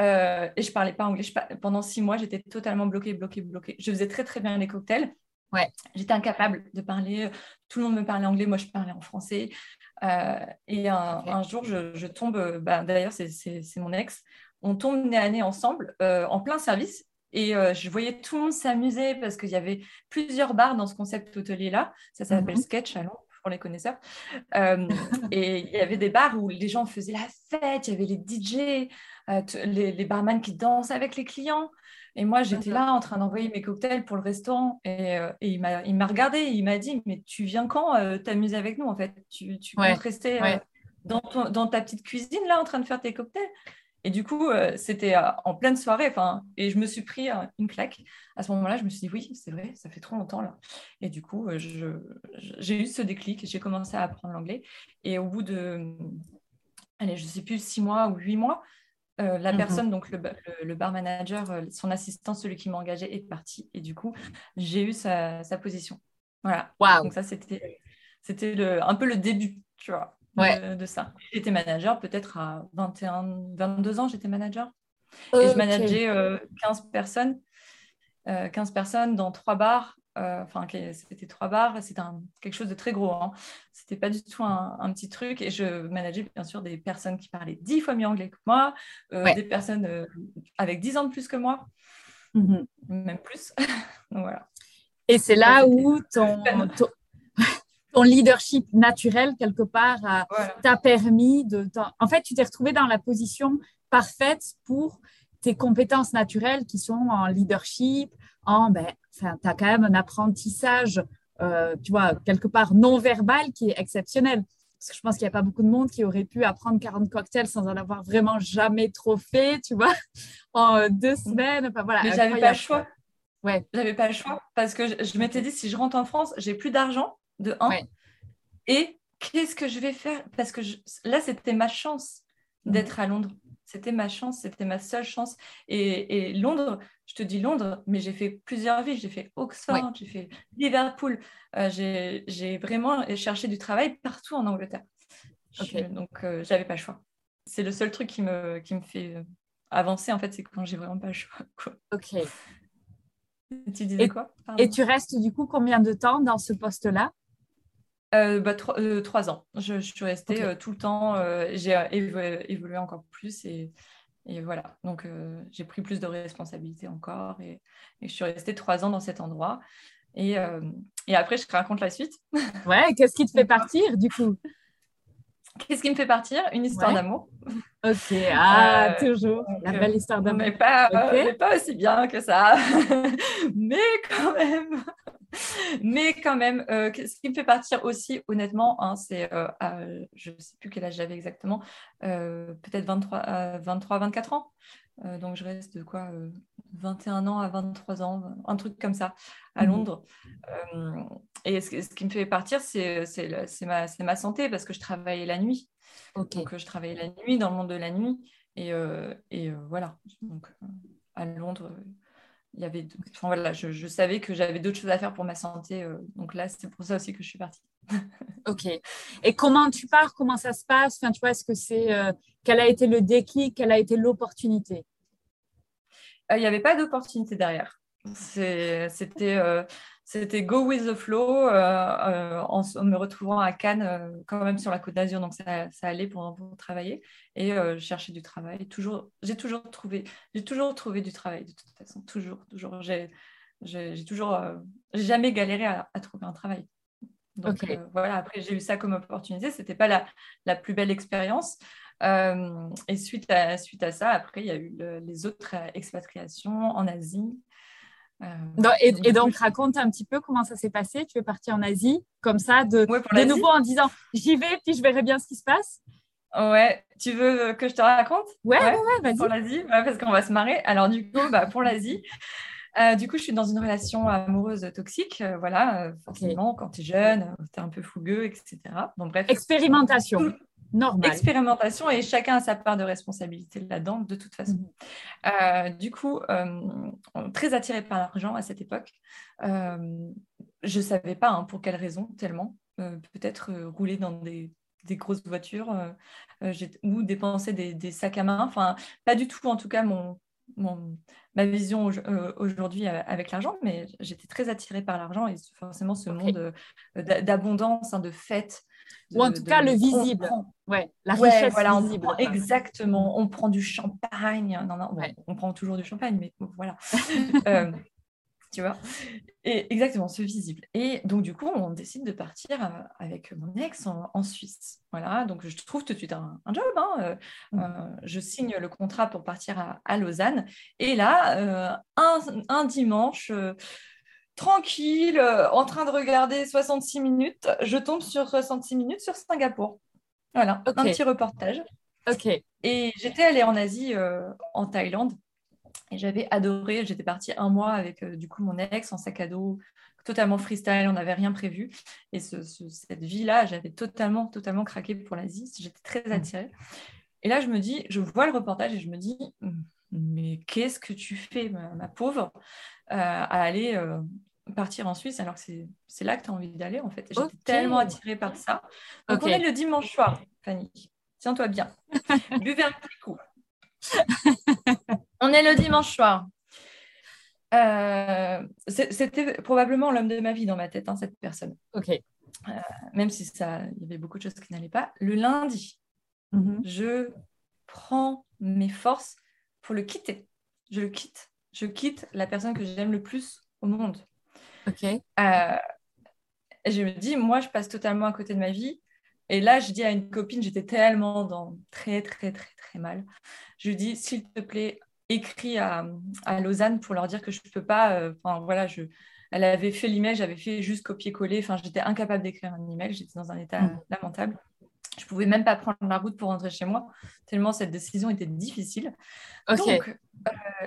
Euh, et je parlais pas anglais. pendant six mois, j'étais totalement bloquée, bloquée, bloquée. Je faisais très très bien les cocktails. Ouais. J'étais incapable de parler. Tout le monde me parlait anglais, moi je parlais en français. Et un, jour, je, tombe, bah, d'ailleurs c'est mon ex, on tombe nez à nez ensemble euh, en plein service. Et euh, je voyais tout le monde s'amuser parce qu'il y avait plusieurs bars dans ce concept hôtelier-là. Ça s'appelle mhm. Sketch à Londres pour les connaisseurs. Euh, et il y avait des bars où les gens faisaient la fête, il y avait les DJ, les, les, barman qui dansent avec les clients. Et moi, j'étais là en train d'envoyer mes cocktails pour le restaurant. Et, il m'a regardé, il m'a dit, mais tu viens quand t'amuser avec nous en fait? Tu, tu comptes rester dans, dans, ta petite cuisine là en train de faire tes cocktails? Et du coup, euh, c'était euh, en pleine soirée, et je me suis pris euh, une claque. À ce moment-là, je me suis dit, oui, c'est vrai, ça fait trop longtemps là. Et du coup, j'ai eu ce déclic, j'ai commencé à apprendre l'anglais. Et au bout de, allez, je ne sais plus, six mois ou huit mois, la mhm. personne, donc le, bar manager, son assistant, celui qui m'a engagé, est parti. Et du coup, j'ai eu sa, position. Voilà. Donc ça, c'était un peu le début, tu vois de, ça. J'étais manager peut-être à 21, 22 ans, j'étais manager. Et je manageais 15 euh, personnes. 15 euh, personnes dans trois bars Euh, enfin, c'était trois bars. C'était quelque chose de très gros. Hein. C'était pas du tout un, petit truc. Et je manageais bien sûr des personnes qui parlaient dix fois mieux anglais que moi, euh, des personnes euh, avec dix ans de plus que moi, mm-hmm. même plus. Donc, voilà. Et c'est là où ton, ton, leadership naturel, quelque part, t'a permis de. En fait, tu t'es retrouvé dans la position parfaite pour tes compétences naturelles qui sont en leadership, en. Ben, tu as quand même un apprentissage, euh, tu vois, quelque part non verbal qui est exceptionnel. Parce que je pense qu'il n'y a pas beaucoup de monde qui aurait pu apprendre 40 cocktails sans en avoir vraiment jamais trop fait, tu vois, en euh, deux semaines. Enfin, voilà, Mais j'avais pas le choix. Ouais. J'avais pas le choix parce que je, m'étais dit si je rentre en France, j'ai plus d'argent de 1. Et qu'est-ce que je vais faire? Parce que là, c'était ma chance mmh. d'être à Londres. C'était ma chance, c'était ma seule chance. Et, Londres, je te dis Londres, mais j'ai fait plusieurs villes. J'ai fait Oxford, j'ai fait Liverpool. Euh, j'ai vraiment cherché du travail partout en Angleterre. donc, euh, j'avais pas le choix. C'est le seul truc qui me, qui me fait avancer, en fait, c'est quand j'ai vraiment pas le choix. Ok. Tu disais quoi? Et tu restes du coup combien de temps dans ce poste-là? Euh, bah, euh, trois, ans. Je, suis restée euh, tout le temps. j'ai évolué, encore plus et, voilà. Donc, j'ai pris plus de responsabilités encore et, je suis restée trois ans dans cet endroit. Et, après, je te raconte la suite. Ouais, qu'est-ce qui te fait partir du coup? Qu'est-ce qui me fait partir? Une histoire d'amour. Ok, ah, toujours la belle histoire d'amour. Mais pas, pas aussi bien que ça, mais quand même. Mais quand même, euh, ce qui me fait partir aussi, honnêtement, hein, c'est, euh, je ne sais plus quel âge j'avais exactement, euh, peut-être 23, 23, 24 ans. donc je reste de quoi 21 ans à 23 ans, un truc comme ça, à mmh Londres. et ce, qui me fait partir, c'est, ma, ma, santé, parce que je travaillais la nuit. Donc je travaillais la nuit, dans le monde de la nuit. Et, et voilà, donc à Londres il y avait enfin, voilà, je, savais que j'avais d'autres choses à faire pour ma santé. Euh, donc là, c'est pour ça aussi que je suis partie. ok. Et comment tu pars? Comment ça se passe? Enfin, tu vois, est-ce que c'est euh, quel a été le déclic? Quelle a été l'opportunité? Euh, Il n'y avait pas d'opportunité derrière. C'était c'était go with the flow euh, euh, en, me retrouvant à Cannes euh, quand même sur la côte d'Azur donc ça, allait pour, travailler. Et je cherchais du travail toujours j'ai toujours trouvé j'ai toujours trouvé du travail de toute façon toujours toujours. J'ai j'ai toujours jamais galéré à, trouver un travail. Donc voilà après j'ai eu ça comme opportunité. C'était pas la, la, plus belle expérience. Et suite à, suite à ça après il y a eu les autres expatriations en Asie euh, et, donc, raconte un petit peu comment ça s'est passé. Tu es parti en Asie, comme ça, de, de nouveau en disant j'y vais, puis je verrai bien ce qui se passe. Ouais, tu veux que je te raconte? Ouais, ouais, vas-y. Pour l'Asie, parce qu'on va se marrer. Alors, du coup, bah, pour l'Asie, euh, du coup, je suis dans une relation amoureuse toxique. Euh, voilà, forcément, quand tu es jeune, tu es un peu fougueux, etc. Bon, bref. Expérimentation. Normal. Expérimentation et chacun a sa part de responsabilité là-dedans, de toute façon. Mhm. Euh, du coup, euh, très attirée par l'argent à cette époque. Euh, je ne savais pas hein, pour quelle raison, tellement. Peut-être rouler dans des, grosses voitures ou dépenser des, sacs à main. Enfin, pas du tout, en tout cas, mon, ma vision aujourd'hui avec l'argent, mais j'étais très attirée par l'argent et forcément ce monde d'abondance, hein, de fêtes, ou en tout cas, le visible. ouais, la richesse visible. exactement. On prend du champagne. Non, non, on prend toujours du champagne, mais voilà. Euh, tu vois Et exactement, ce visible. Et donc, du coup, on décide de partir euh, avec mon ex en, Suisse. Voilà, donc je trouve tout de suite un, job. Hein. Euh, mm. je signe le contrat pour partir à, Lausanne. Et là, un, un, dimanche tranquille, euh, en train de regarder 66 minutes. Je tombe sur 66 minutes sur Singapour. Voilà, un petit reportage. Ok. Et j'étais allée en Asie, euh, en Thaïlande, et j'avais adoré. J'étais partie un mois avec euh, du coup mon ex en sac à dos, totalement freestyle, on n'avait rien prévu. Et cette vie-là, j'avais totalement, totalement craqué pour l'Asie. J'étais très mm. attirée. Et là, je me dis, je vois le reportage et je me dis, mais qu'est-ce que tu fais, ma, pauvre, à aller partir en Suisse alors que c'est là que tu as envie d'aller en fait? J'étais tellement attirée par ça. Donc on est le dimanche soir, Fanny. Tiens-toi bien. Buvez un petit coup. on est le dimanche soir. Euh, c'était probablement l'homme de ma vie dans ma tête, hein, cette personne. Ok. Euh, même si ça, il y avait beaucoup de choses qui n'allaient pas. Le lundi, mhm. je prends mes forces pour le quitter. Je le quitte. Je quitte la personne que j'aime le plus au monde. Ok. Euh, je me dis, moi, je passe totalement à côté de ma vie. Et là, je dis à une copine, j'étais tellement dans très, très, très, très mal. Je lui dis, s'il te plaît, écris à, Lausanne pour leur dire que je ne peux pas. Euh, enfin, voilà, je, elle avait fait l'email, j'avais fait juste copier-coller. Enfin, j'étais incapable d'écrire un email. J'étais dans un état mm. lamentable. Je pouvais même pas prendre la route pour rentrer chez moi, tellement cette décision était difficile. Donc, euh,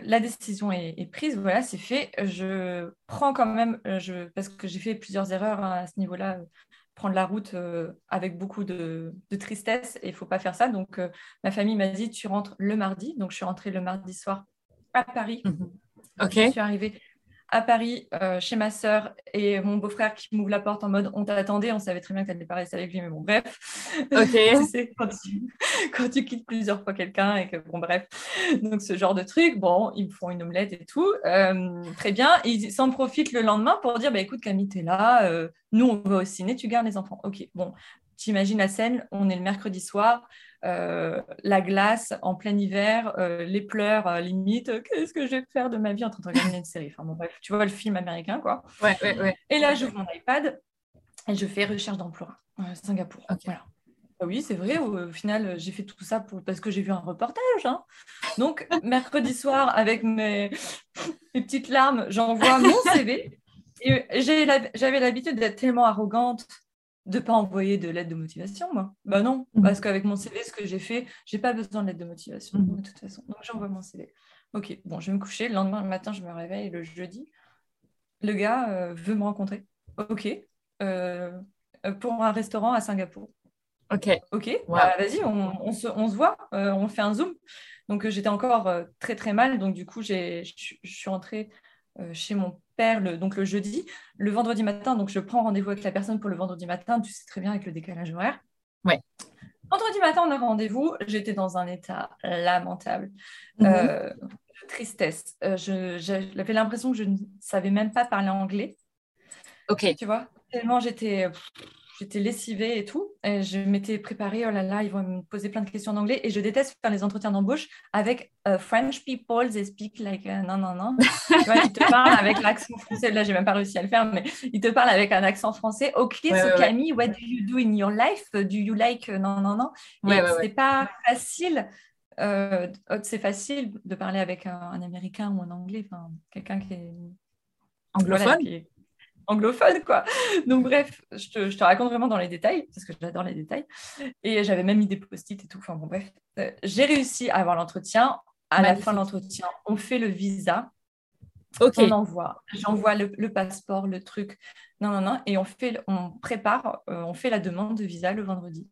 la décision est, prise, voilà, c'est fait. Je prends quand même, euh, je, parce que j'ai fait plusieurs erreurs hein, à ce niveau-là, prendre la route euh, avec beaucoup de, tristesse et il faut pas faire ça. Donc, ma famille m'a dit, tu rentres le mardi. Donc, je suis rentrée le mardi soir à Paris. Mhm. Ok. Je suis arrivée à Paris euh, chez ma sœur et mon beau-frère qui m'ouvre la porte en mode on t'attendait, on savait très bien que tu n'allais pas rester avec lui, mais bon, bref. Ok. quand, tu, quand, tu, quittes plusieurs fois quelqu'un et que, bon, bref. Donc, ce genre de truc, bon, ils me font une omelette et tout. Euh, très bien. ils s'en profitent le lendemain pour dire bah, écoute, Camille, t'es là, euh, nous, on va au ciné, tu gardes les enfants. Ok, bon, t'imagines la scène, on est le mercredi soir, euh, la glace en plein hiver, euh, les pleurs, euh, limite, qu'est-ce que je vais faire de ma vie en train de regarder une série? Enfin bon, bref, tu vois le film américain, quoi. Ouais, ouais, ouais. Et là, j'ouvre mon iPad et je fais recherche d'emploi à Singapour. Voilà. Ah oui, c'est vrai, au, final, j'ai fait tout ça pour, parce que j'ai vu un reportage. Hein. Donc, mercredi soir, avec mes, mes petites larmes, j'envoie mon CV. J'avais l'habitude d'être tellement arrogante de pas envoyer de lettre de motivation, moi. Bah non, mhm. parce qu'avec mon CV, ce que j'ai fait, j'ai pas besoin de lettre de motivation, mhm. de toute façon. Donc j'envoie mon CV. Ok, bon, je vais me coucher. Le lendemain matin, je me réveille le jeudi. Le gars euh, veut me rencontrer. Ok. Euh, pour un restaurant à Singapour. Ok. Ok, bah, vas-y, on, se, on, se, voit, euh, on fait un Zoom. Donc j'étais encore très très mal, donc du coup, je suis rentrée chez mon père le, donc le jeudi. Le vendredi matin, donc je prends rendez-vous avec la personne pour le vendredi matin. Tu sais très bien avec le décalage horaire. Ouais. Vendredi matin, on a rendez-vous. J'étais dans un état lamentable, mhm. euh, de tristesse. Euh, j'avais l'impression que je ne savais même pas parler anglais. Ok. Tu vois, tellement j'étais j'étais lessivée et tout. Et je m'étais préparée, oh là là, ils vont me poser plein de questions en anglais. Et je déteste faire les entretiens d'embauche avec euh, French people, they speak like. Euh, non, non, non. ils te parlent avec l'accent français. Là, j'ai même pas réussi à le faire, mais ils te parlent avec un accent français. Ok, so Camille, what do you do in your life? Do you like. Euh, non, non, non. c'est pas facile. c'est facile de parler avec un, américain ou un anglais, enfin, quelqu'un qui est anglophone? Anglophone, quoi. Donc, bref, je te, raconte vraiment dans les détails, parce que j'adore les détails. Et j'avais même mis des post-it et tout. Enfin, bon, bref. Euh, j'ai réussi à avoir l'entretien. À la fin de l'entretien, on fait le visa. Ok. On envoie. J'envoie le, passeport, le truc. Non, non, non. Et on, fait, on prépare, euh, on fait la demande de visa le vendredi.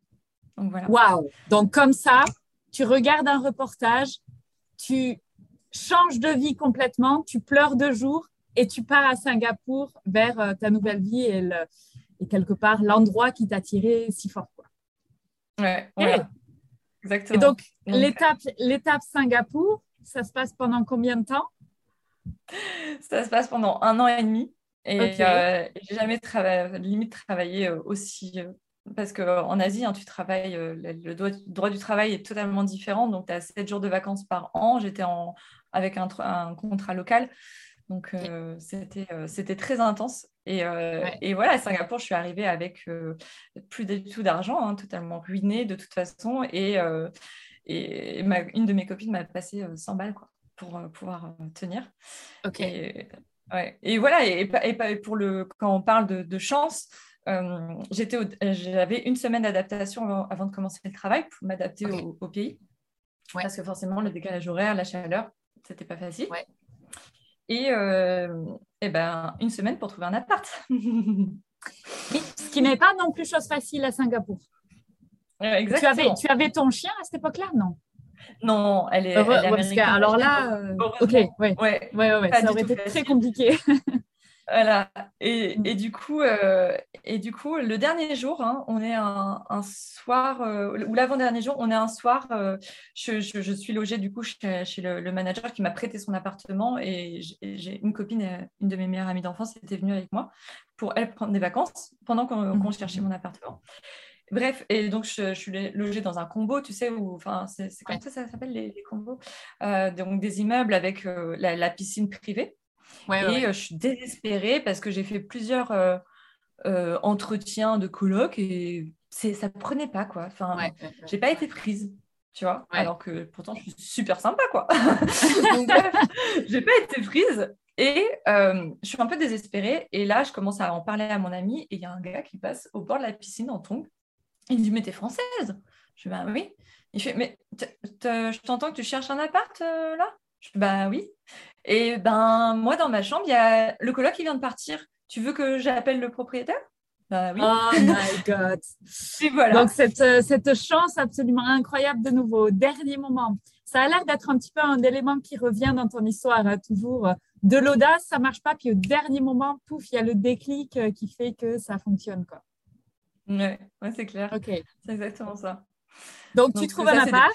Donc, voilà. Waouh Donc, comme ça, tu regardes un reportage, tu changes de vie complètement, tu pleures deux jours et tu pars à Singapour vers euh, ta nouvelle vie et, quelque part l'endroit qui t'a tiré si fort. Quoi. Ouais, exactement. Et donc, l'étape, l'étape Singapour, ça se passe pendant combien de temps? Ça se passe pendant un an et demi. Et euh, j'ai jamais travaillé, limite travaillé euh, aussi. parce qu'en Asie, hein, tu travailles, le droit, du travail est totalement différent. Donc, tu as 7 jours de vacances par an. J'étais en, avec un, un contrat local. Donc, euh, euh, c'était, très intense. Et, euh, et, voilà, à Singapour, je suis arrivée avec plus du tout d'argent, hein, totalement ruinée de toute façon. Et, et une de mes copines m'a passé 100 balles quoi, pour pouvoir tenir. Ok. Et, et voilà, et, et, pour le, quand on parle de, chance, j'étais j'avais une semaine d'adaptation avant, de commencer le travail pour m'adapter au, pays. Parce que forcément, le décalage horaire, la chaleur, c'était pas facile. Ouais et, euh, eh ben, une semaine pour trouver un appart. Ce qui n'est pas non plus chose facile à Singapour. exactement. Tu avais, tu avais ton chien à cette époque-là, non? Non, elle est, américaine. alors là, euh, ok, ouais, ouais, ouais, ça aurait été très compliqué. Voilà. Et, mm. et, du coup, euh, et du coup, le dernier jour, hein, on est un, un soir, euh, ou l'avant-dernier jour, on est un soir, euh, je, je, suis logée du coup chez, chez le, manager qui m'a prêté son appartement et j'ai une copine, une de mes meilleures amies d'enfance, était venue avec moi pour elle prendre des vacances pendant qu'on mm. cherchait mon appartement. Bref, et donc je, suis logée dans un combo, tu sais, où, enfin, c'est comme ça ça s'appelle les, combos, donc des immeubles avec la, piscine privée et euh, je suis désespérée parce que j'ai fait plusieurs euh, euh, entretiens de colloques et ça ne prenait pas, quoi. Enfin, j'ai pas été prise, tu vois. Alors que pourtant, je suis super sympa, quoi. Donc, j'ai pas été prise. Et je suis un peu désespérée. Et là, je commence à en parler à mon ami. Et il y a un gars qui passe au bord de la piscine en tongs. Il me dit, mais t'es française? Je dis, bah oui. Il fait, mais je t'entends que tu cherches un appart là? Je dis, bah oui. Et ben, moi, dans ma chambre, il y a le coloc qui vient de partir. Tu veux que j'appelle le propriétaire? Bah, oui. Oh my God. Et voilà. Donc, cette, euh, cette, chance absolument incroyable de nouveau, dernier moment. Ça a l'air d'être un petit peu un élément qui revient dans ton histoire, hein, toujours. De l'audace, ça marche pas, puis au dernier moment, pouf, il y a le déclic euh, qui fait que ça fonctionne. Quoi. Ouais, ouais c'est clair. Ok. C'est exactement ça. Donc, tu trouves un appart.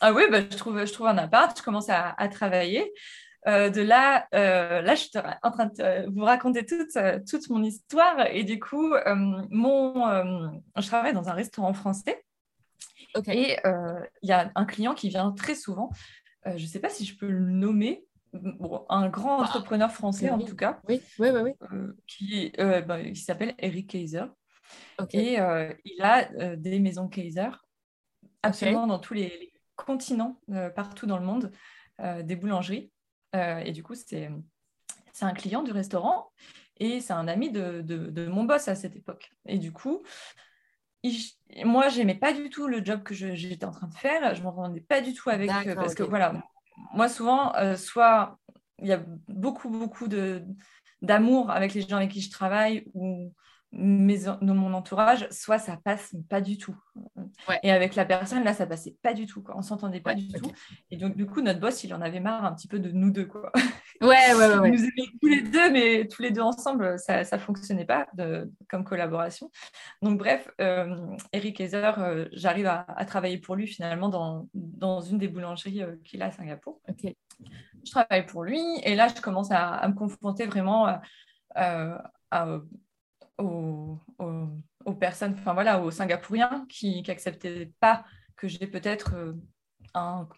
Ah oui, bah, je, trouve, je trouve un appart, je commence à, travailler. Euh, de là, euh, là, je suis en train de vous raconter toute, toute mon histoire. Et du coup, euh, mon, je travaille dans un restaurant français. Et il y a un client qui vient très souvent. je ne sais pas si je peux le nommer. un grand ah, entrepreneur français, en tout cas. Oui, oui, oui. qui, bah, il s'appelle Eric Kaiser. Et il a des maisons Kaiser absolument dans tous les, continents euh, partout dans le monde euh, des boulangeries. Euh, et du coup, c'est un client du restaurant et c'est un ami de, de, mon boss à cette époque. Et du coup, moi, moi, j'aimais pas du tout le job que j'étais en train de faire. Je m'entendais pas du tout avec parce que voilà, moi souvent, soit il y a beaucoup beaucoup de d'amour avec les gens avec qui je travaille ou mes, dans mon entourage, soit ça passe pas du tout. Et avec la personne, là, ça passait pas du tout. Quoi. On s'entendait pas du tout. Et donc, du coup, notre boss, il en avait marre un petit peu de nous deux. Quoi. Ouais, ouais, ouais. nous aimait tous les deux, mais tous les deux ensemble, ça ne fonctionnait pas de, comme collaboration. Donc, bref, euh, Eric Heiser, euh, j'arrive à, travailler pour lui finalement dans, dans une des boulangeries euh, qu'il a à Singapour. Ok. Je travaille pour lui et là, je commence à, à me confronter vraiment à aux, personnes, enfin voilà, aux Singapouriens qui n'acceptaient pas que j'ai peut-être euh, un,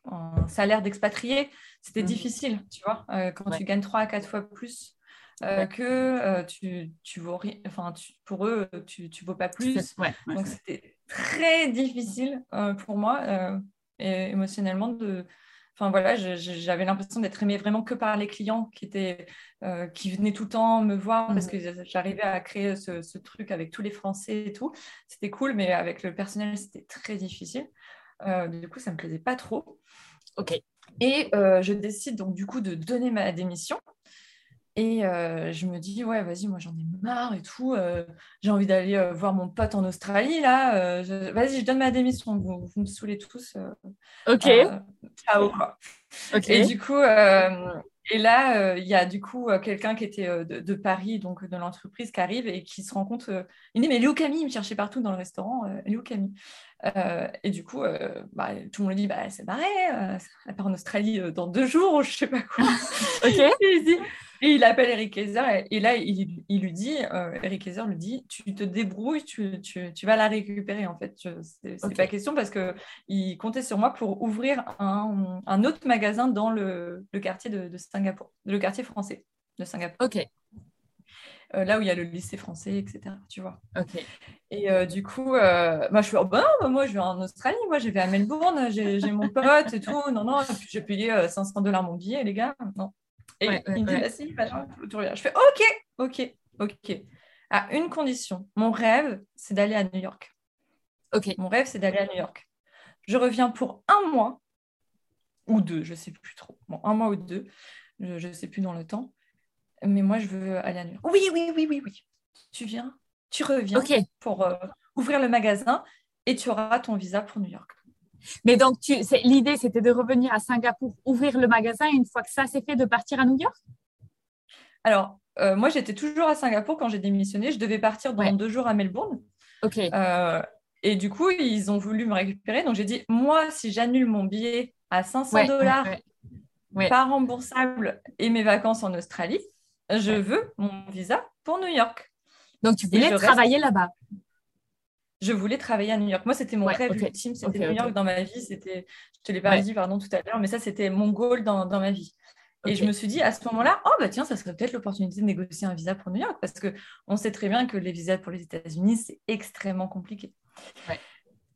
salaire d'expatrié. C'était mmh. difficile, tu vois, euh, quand tu gagnes trois à quatre fois plus. Euh, que tu, tu vaux enfin pour eux tu, tu vaux pas plus donc c'était très difficile pour moi émotionnellement de, Enfin voilà, j'avais l'impression d'être aimée vraiment que par les clients qui étaient, euh, qui venaient tout le temps me voir parce que j'arrivais à créer ce, truc avec tous les Français et tout. C'était cool, mais avec le personnel, c'était très difficile. Euh, du coup, ça me plaisait pas trop. Ok. Et euh, je décide donc du coup de donner ma démission. Et euh, je me dis, ouais, vas-y, moi j'en ai marre et tout. Euh, j'ai envie d'aller euh, voir mon pote en Australie, là. vas-y, je donne ma démission. Vous, vous me saoulez tous. ok. ciao, quoi. Et du coup, et là, il y a du coup quelqu'un qui était de, Paris, donc de l'entreprise, qui arrive et qui se rend compte. il dit, mais Léo Camille, il me cherchait partout dans le restaurant. Léo Camille? et du coup, bah, tout le monde lui dit, bah, c'est barré. elle part en Australie dans deux jours, je sais pas quoi. ok. il dit, et il appelle Eric Kaiser et, là, il, lui dit, euh, Eric Kaiser lui dit, tu te débrouilles, tu, vas la récupérer en fait. C'est pas question parce qu'il comptait sur moi pour ouvrir un, autre magasin dans le, quartier de, Singapour, le quartier français de Singapour. Ok. Euh, là où il y a le lycée français, etc. Tu vois. Ok. Et euh, du coup, moi je suis, oh, bah bah, moi je vais en Australie, moi je vais à Melbourne, j'ai mon pote et tout. Non, non, j'ai payé 500 dollars mon billet, les gars. Non. Et il me dit, vas-y, Je fais, ok, ok, ok. À une condition. Mon rêve, c'est d'aller à New York. Ok. Mon rêve, c'est d'aller à New York. Je reviens pour un mois ou deux, je ne sais plus trop. Bon, un mois ou deux, je ne sais plus dans le temps. Mais moi, je veux aller à New York. Oui, oui, oui, oui, oui. Tu viens, tu reviens pour euh, ouvrir le magasin et tu auras ton visa pour New York. Mais donc, l'idée, c'était de revenir à Singapour, ouvrir le magasin, et une fois que ça s'est fait, de partir à New York? Alors, moi, j'étais toujours à Singapour quand j'ai démissionné. Je devais partir dans deux jours à Melbourne. OK. et du coup, ils ont voulu me récupérer. Donc, j'ai dit, moi, si j'annule mon billet à 500 dollars, pas remboursable, et mes vacances en Australie, je veux mon visa pour New York. Donc, tu voulais travailler là-bas? Je voulais travailler à New York. Moi, c'était mon rêve ultime, c'était New York dans ma vie. C'était, je te l'ai pas dit, pardon, tout à l'heure, mais ça, c'était mon goal dans, dans ma vie. Et je me suis dit à ce moment-là, oh bah tiens, ça serait peut-être l'opportunité de négocier un visa pour New York, parce qu'on sait très bien que les visas pour les États-Unis, c'est extrêmement compliqué.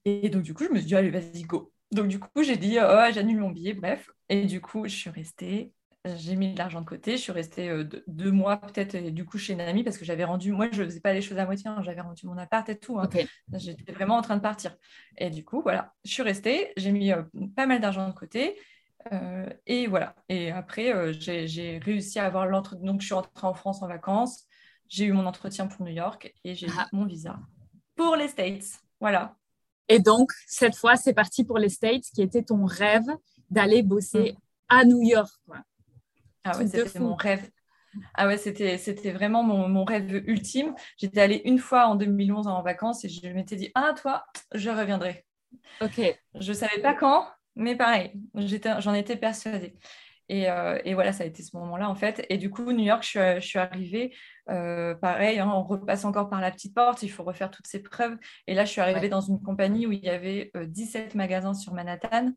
Et donc, du coup, je me suis dit, allez, vas-y, go. Donc, du coup, j'ai dit, oh, j'annule mon billet, bref. Et du coup, je suis restée j'ai mis de l'argent de côté. Je suis restée euh, deux, mois peut-être du coup chez une amie parce que j'avais rendu, moi je ne faisais pas les choses à moitié, hein. j'avais rendu mon appart et tout. Hein. J'étais vraiment en train de partir. Et du coup, voilà, je suis restée, j'ai mis euh, pas mal d'argent de côté. Euh, et voilà. Et après, j'ai réussi à avoir l'entretien. Donc, je suis rentrée en France en vacances. J'ai eu mon entretien pour New York et j'ai eu ah. mon visa pour les States. Voilà. Et donc, cette fois, c'est parti pour les States, qui était ton rêve d'aller bosser mm. à New York. Quoi. Ah ouais, c'était mon rêve. Ah ouais, c'était, c'était vraiment mon, rêve ultime. J'étais allée une fois en 2011 en vacances et je m'étais dit, ah toi, je reviendrai. Ok. Je ne savais pas quand, mais pareil, j'en étais persuadée. Euh, et, voilà, ça a été ce moment-là en fait. Et du coup, New York, je suis, arrivée, euh, pareil, hein, on repasse encore par la petite porte, il faut refaire toutes ces preuves. Et là, je suis arrivée dans une compagnie où il y avait 17 euh, magasins sur Manhattan.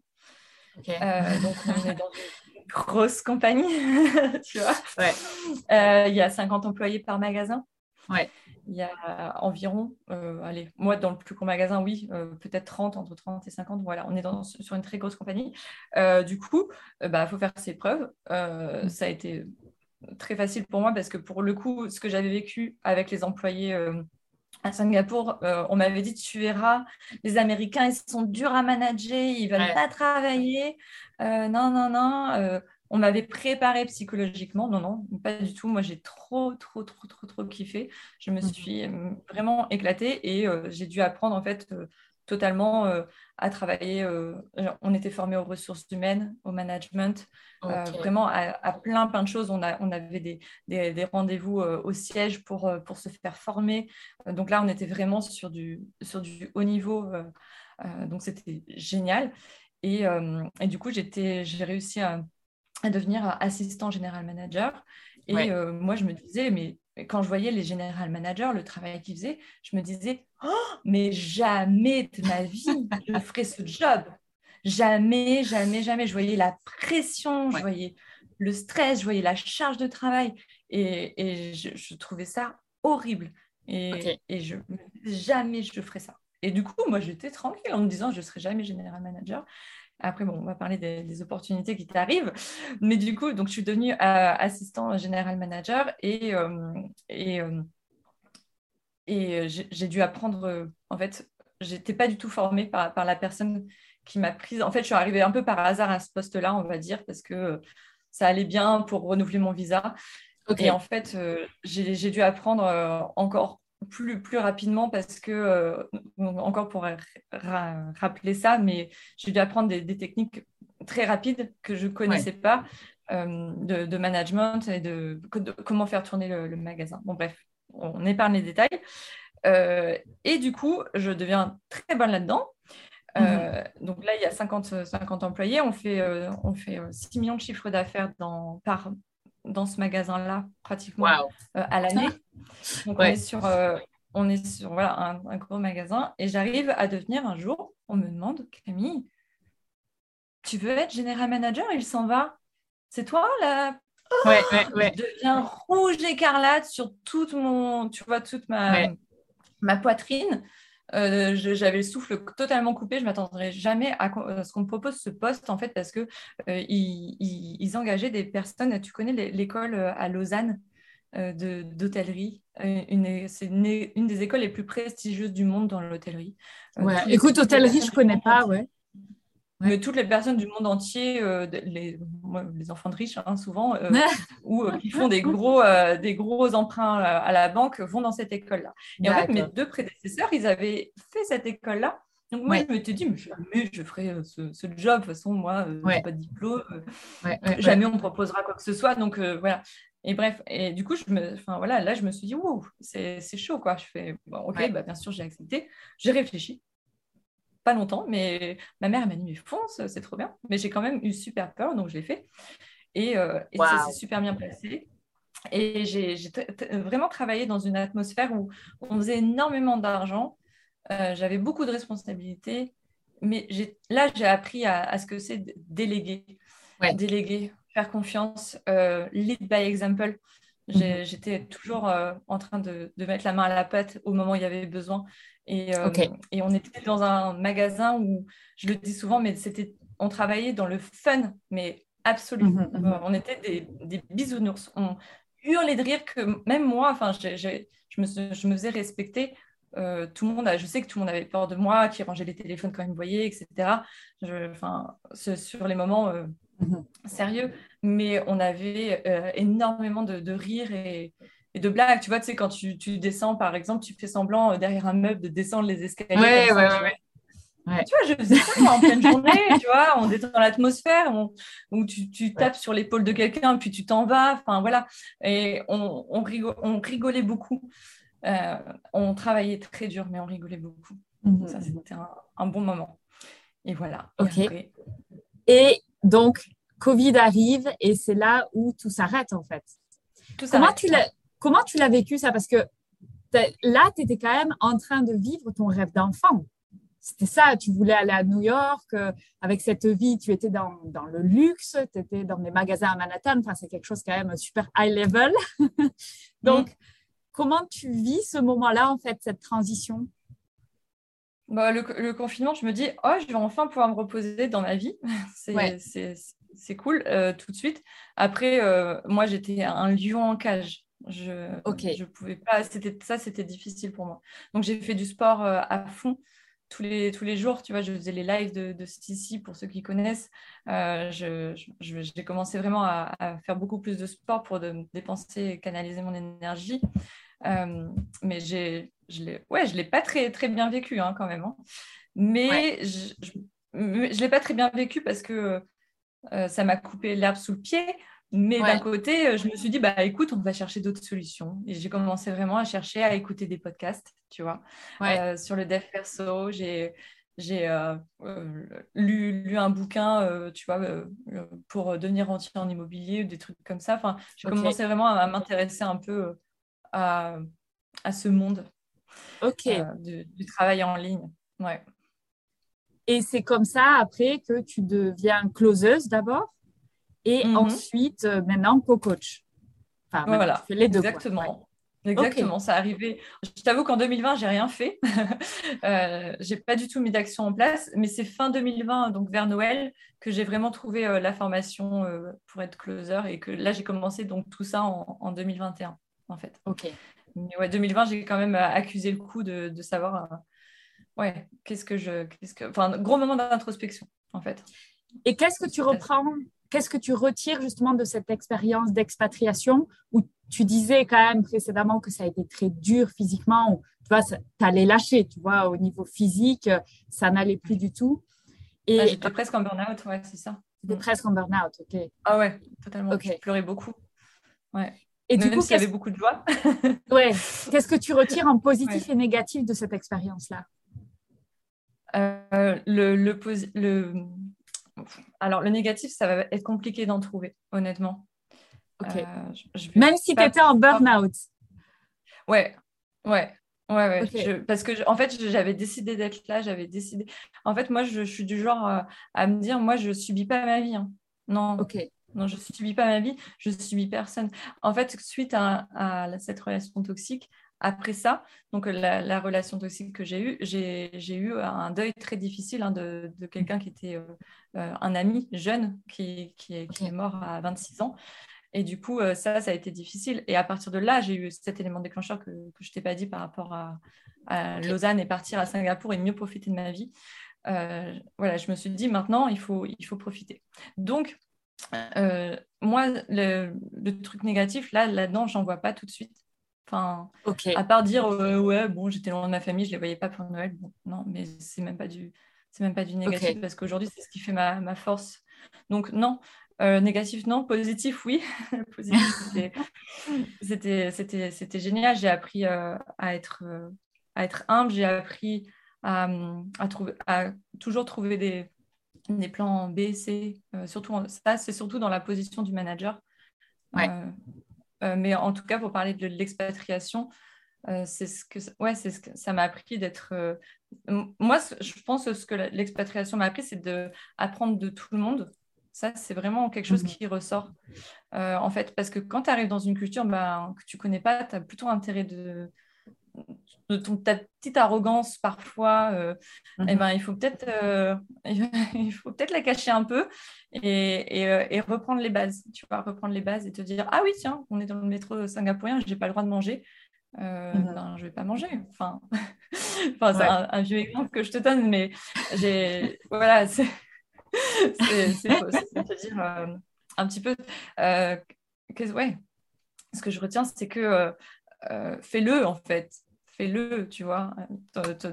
donc, on est dans grosse compagnie, tu vois. Euh, il y a 50 employés par magasin. Ouais. Il y a environ, euh, allez, moi dans le plus gros magasin, oui, euh, peut-être 30, entre 30 et 50. Voilà, on est dans, sur une très grosse compagnie. du coup, il bah, faut faire ses preuves. Ça a été très facile pour moi parce que pour le coup, ce que j'avais vécu avec les employés à Singapour, on m'avait dit tu verras, les Américains, ils sont durs à manager, ils veulent pas travailler. non, non, non on m'avait préparé psychologiquement. Non, non, pas du tout. Moi, j'ai trop, trop, trop, trop, trop kiffé. Je me mhm. suis euh, vraiment éclatée et euh, j'ai dû apprendre en fait euh, totalement à travailler. on était formés aux ressources humaines, au management, vraiment à, plein, plein de choses. On, a, on avait des, des, rendez-vous au siège pour, pour se faire former. donc là, on était vraiment sur du, sur du haut niveau. donc c'était génial. Et, et, du coup, j'ai réussi à à devenir assistant général manager. Et euh, moi, je me disais, mais quand je voyais les général managers, le travail qu'ils faisaient, je me disais, oh, mais jamais de ma vie, je ferai ce job. Jamais, jamais, jamais. Je voyais la pression, je voyais le stress, je voyais la charge de travail. Et, je, trouvais ça horrible. Et, et je, jamais je ferais ça. Et du coup, moi, j'étais tranquille en me disant, je ne serai jamais général manager. Après, bon, on va parler des, opportunités qui t'arrivent. Mais du coup, donc, je suis devenue euh, assistant général manager et, euh, et, euh, et j'ai dû apprendre, en fait, j'étais pas du tout formée par, par la personne qui m'a prise. En fait, je suis arrivée un peu par hasard à ce poste-là, on va dire, parce que ça allait bien pour renouveler mon visa. Et en fait, j'ai dû apprendre encore plus, plus rapidement parce que, euh, encore pour rappeler ça, mais j'ai dû apprendre des, techniques très rapides que je ne connaissais pas euh, de, management et de, comment faire tourner le, magasin. Bon, bref, on épargne les détails. Euh, et du coup, je deviens très bonne là-dedans. Mhm. Donc là, il y a 50, 50 employés. On fait, on fait 6 millions de chiffres d'affaires par, dans ce magasin-là, pratiquement à l'année. Donc, on est sur, euh, on est sur voilà, un, gros magasin. Et j'arrive à devenir un jour, on me demande, Camille, tu veux être général manager? Il s'en va. C'est toi là? Ouais, ouais, Je deviens rouge écarlate sur toute mon, tu vois, toute ma, ma poitrine. Euh, j'avais le souffle totalement coupé. Je ne m'attendrais jamais à, ce qu'on me propose ce poste, en fait, parce qu'ils euh, ils, engageaient des personnes. Tu connais l'école à Lausanne euh, d'hôtellerie. Euh, c'est une, une, des écoles les plus prestigieuses du monde dans l'hôtellerie. Euh, ouais. Écoute, hôtellerie, je connais pas, ouais. Mais toutes les personnes du monde entier, les, les, enfants de riches, hein, souvent, ou qui font des gros, des gros emprunts à la banque, vont dans cette école-là. Et en fait, mes deux prédécesseurs, ils avaient fait cette école-là donc moi, je me suis dit, mais jamais je ferai euh, ce, job. De toute façon, moi, euh, je n'ai pas de diplôme. Euh, jamais on me proposera quoi que ce soit. Donc voilà. Et bref, et du coup, je me, enfin, voilà, là, je me suis dit, c'est chaud, quoi. Je fais, ok, bah, bien sûr, j'ai accepté. J'ai réfléchi. Pas longtemps, mais ma mère m'a dit, mais fonce, c'est trop bien. Mais j'ai quand même eu super peur, donc je l'ai fait. Et, euh, ça s'est super bien passé. Et j'ai vraiment travaillé dans une atmosphère où on faisait énormément d'argent. Euh, j'avais beaucoup de responsabilités. Mais là, j'ai appris à, ce que c'est déléguer. Déléguer faire confiance, euh, lead by example. Mhm. J'étais toujours euh, en train de, mettre la main à la pâte au moment où il y avait besoin. Et, euh, et, on était dans un magasin où, je le dis souvent, mais c'était, on travaillait dans le fun, mais absolument. Mhm, mhm. On était des, des, bisounours. On hurlait de rire que même moi, enfin, je, me, je me faisais respecter. tout le monde, je sais que tout le monde avait peur de moi, qui rangeait les téléphones quand il me voyait, etc. enfin, sur les moments sérieux, mais on avait euh, énormément de, de rires et, de blagues. Tu vois, tu sais, quand tu, tu, descends, par exemple, tu fais semblant euh, derrière un meuble de descendre les escaliers. Ouais, ouais, ouais, Tu vois, je faisais ça en pleine journée, tu vois, on détend l'atmosphère, où tu, tu tapes sur l'épaule de quelqu'un, puis tu t'en vas, enfin voilà. Et on, on, on rigolait beaucoup. Euh, on travaillait très dur, mais on rigolait beaucoup. Mhm. Ça, c'était un, bon moment. Et voilà. Ok. Et donc, Covid arrive et c'est là où tout s'arrête en fait. comment, tu l'as, comment tu l'as vécu ça? Parce que là, tu étais quand même en train de vivre ton rêve d'enfant. C'était ça, tu voulais aller à New York, euh, avec cette vie, tu étais dans, dans le luxe, tu étais dans des magasins à Manhattan, enfin, c'est quelque chose quand même super high level. Donc, mm. comment tu vis ce moment-là, en fait, cette transition? Bah, le, confinement, je me dis, oh, je vais enfin pouvoir me reposer dans ma vie. C'est cool euh, tout de suite. Après, euh, moi, j'étais un lion en cage. Je je pouvais pas. Ça, c'était difficile pour moi. Donc, j'ai fait du sport euh, à fond tous les, tous les jours. Tu vois, je faisais les lives de, de Sissi pour ceux qui connaissent. j'ai commencé vraiment à, à, faire beaucoup plus de sport pour de, dépenser et canaliser mon énergie. mais j'ai je l'ai ouais, je l'ai pas très, très bien vécu hein, quand même. Hein. Mais je ne l'ai pas très bien vécu parce que euh, ça m'a coupé l'herbe sous le pied. Mais d'un côté, euh, je me suis dit, bah écoute, on va chercher d'autres solutions. Et j'ai commencé vraiment à chercher à écouter des podcasts, tu vois, euh, sur le dev perso. J'ai j'ai lu, lu, un bouquin, tu vois, pour devenir rentier en immobilier, ou des trucs comme ça. Enfin, j'ai commencé vraiment à, m'intéresser un peu à, à, ce monde Ok. Euh, du, travail en ligne. Ouais. Et c'est comme ça après que tu deviens closeuse d'abord et mhm. ensuite euh, maintenant co-coach. Enfin, voilà, les deux. Exactement. Exactement, ça arrivé. Je t'avoue qu'en 2020, j'ai rien fait. euh, j'ai pas du tout mis d'action en place, mais c'est fin 2020, donc vers Noël, que j'ai vraiment trouvé euh, la formation pour être closer et que là, j'ai commencé donc tout ça en, en, 2021, en fait. Ok. Mais ouais, 2020, j'ai quand même euh, accusé le coup de, de savoir, euh, ouais, qu'est-ce que je, qu'est-ce que, enfin, gros moment d'introspection, en fait. Et qu'est-ce que tu reprends, qu'est-ce que tu retires justement de cette expérience d'expatriation où tu disais quand même précédemment que ça a été très dur physiquement, tu vois, tu allais lâcher, tu vois, au niveau physique, ça n'allait plus du tout. Et ah, j'étais presque en burn-out, ouais, c'est ça. J'étais presque en burn-out, ok. Ah ouais, totalement. Je pleurais beaucoup. Ouais. Et du coup, il y avait beaucoup de joie. ouais. Qu'est-ce que tu retires en positif et négatif de cette expérience-là? Euh, le, le, le, Alors, le négatif, ça va être compliqué d'en trouver, honnêtement. Ok. Euh, Même si tu étais en burn-out. Ouais, ouais. Ouais, ouais. parce que, en fait, j'avais décidé d'être là, j'avais décidé. En fait, moi, je, suis du genre euh, à me dire, moi, je subis pas ma vie. Hein. Non. Ok. Non, je subis pas ma vie, je subis personne. En fait, suite à, cette relation toxique, après ça, donc la, relation toxique que j'ai eue, j'ai eu un deuil très difficile hein, de, quelqu'un qui était euh, euh, un ami jeune qui, qui, est, mort à 26 ans. Et du coup, euh, ça, ça a été difficile. Et à partir de là, j'ai eu cet élément déclencheur que, que je ne t'ai pas dit par rapport à, Lausanne et partir à Singapour et mieux profiter de ma vie. voilà, je me suis dit maintenant, il faut, il faut profiter. Donc, euh, moi, le, truc négatif, là, là-dedans, j'en vois pas tout de suite. Enfin, à part dire, euh, ouais, bon, j'étais loin de ma famille, je les voyais pas pour Noël. non, mais c'est même pas du, c'est même pas du négatif parce qu'aujourd'hui, c'est ce qui fait ma, ma, force. Donc, non, négatif, non. Positif, oui. Positif, c'était génial. J'ai appris à, être, à être humble. J'ai appris à, à, trouver, à toujours trouver des, des plans B, C. surtout, ça, c'est surtout dans la position du manager. Mais en tout cas, pour parler de l'expatriation, euh, c'est ce que ouais c'est ce que ça m'a appris d'être euh, moi je pense que ce que l'expatriation m'a appris c'est de apprendre de tout le monde ça c'est vraiment quelque chose mhm. qui ressort euh, en fait parce que quand tu arrives dans une culture ben, que tu connais pas tu as plutôt intérêt de, de ton, ta petite arrogance parfois et eh mhm. ben il faut peut-être il faut peut-être la cacher un peu et, et, et, reprendre les bases tu vois reprendre les bases et te dire ah oui tiens on est dans le métro singapourien j'ai pas le droit de manger euh, mhm. ben, je vais pas manger. Enfin, enfin c'est un, vieux exemple que je te donne, mais j'ai voilà, c'est te dire euh, un petit peu euh, que, ouais. Ce que je retiens, c'est que euh, fais-le en fait fais-le, tu vois.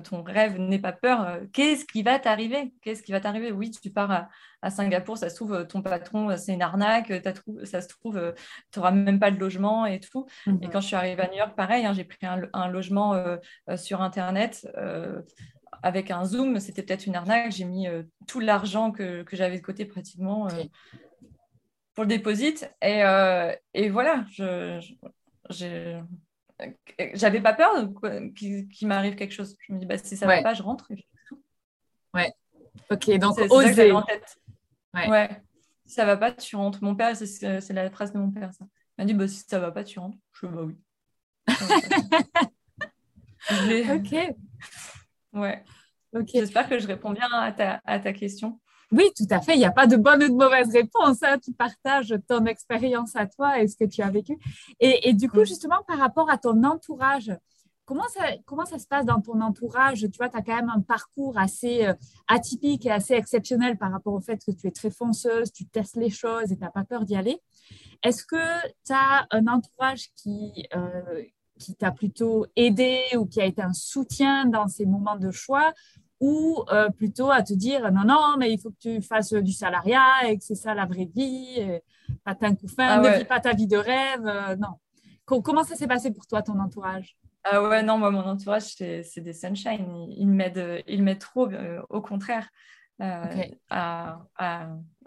Ton, rêve n'est pas peur. Qu'est-ce qui va t'arriver? Qu'est-ce qui va t'arriver? Oui, tu pars à, Singapour, ça se trouve, ton patron, c'est une arnaque, ça se trouve, tu n'auras même pas de logement et tout. Et mhm. quand je suis arrivée à New York, pareil, hein, j'ai pris un, logement euh, euh, sur Internet. Euh, avec un Zoom, c'était peut-être une arnaque. J'ai mis tout l'argent que, j'avais de côté pratiquement pour le déposit. Et, et voilà, je, j'ai j'avais pas peur qu'il m'arrive quelque chose. Je me dis, bah, si ça va pas, je rentre. Ouais. Ok, donc oser. En tête. Ouais. ouais. Si ça va pas, tu rentres. Mon père, c'est la phrase de mon père, ça. Il m'a dit, bah, si ça va pas, tu rentres. Je dis, bah oui. ok. Ouais. Ok. J'espère que je réponds bien à ta, à ta question. Oui, tout à fait. Il n'y a pas de bonne ou de mauvaise réponse. Hein. Tu partages ton expérience à toi et ce que tu as vécu. Et, du coup, justement, par rapport à ton entourage, comment ça, comment ça se passe dans ton entourage? Tu vois, tu as quand même un parcours assez euh, atypique et assez exceptionnel par rapport au fait que tu es très fonceuse, tu testes les choses et tu n'as pas peur d'y aller. Est-ce que tu as un entourage qui, euh, qui t'a plutôt aidé ou qui a été un soutien dans ces moments de choix? Ou euh, plutôt à te dire non, non, mais il faut que tu fasses du salariat et que c'est ça la vraie vie, pas un coup fin, ne vis pas ta vie de rêve. Euh, non. Comment ça s'est passé pour toi, ton entourage? Ah ouais, non, moi, mon entourage, c'est des sunshine. Ils, m'aident il trop, euh, au contraire, à,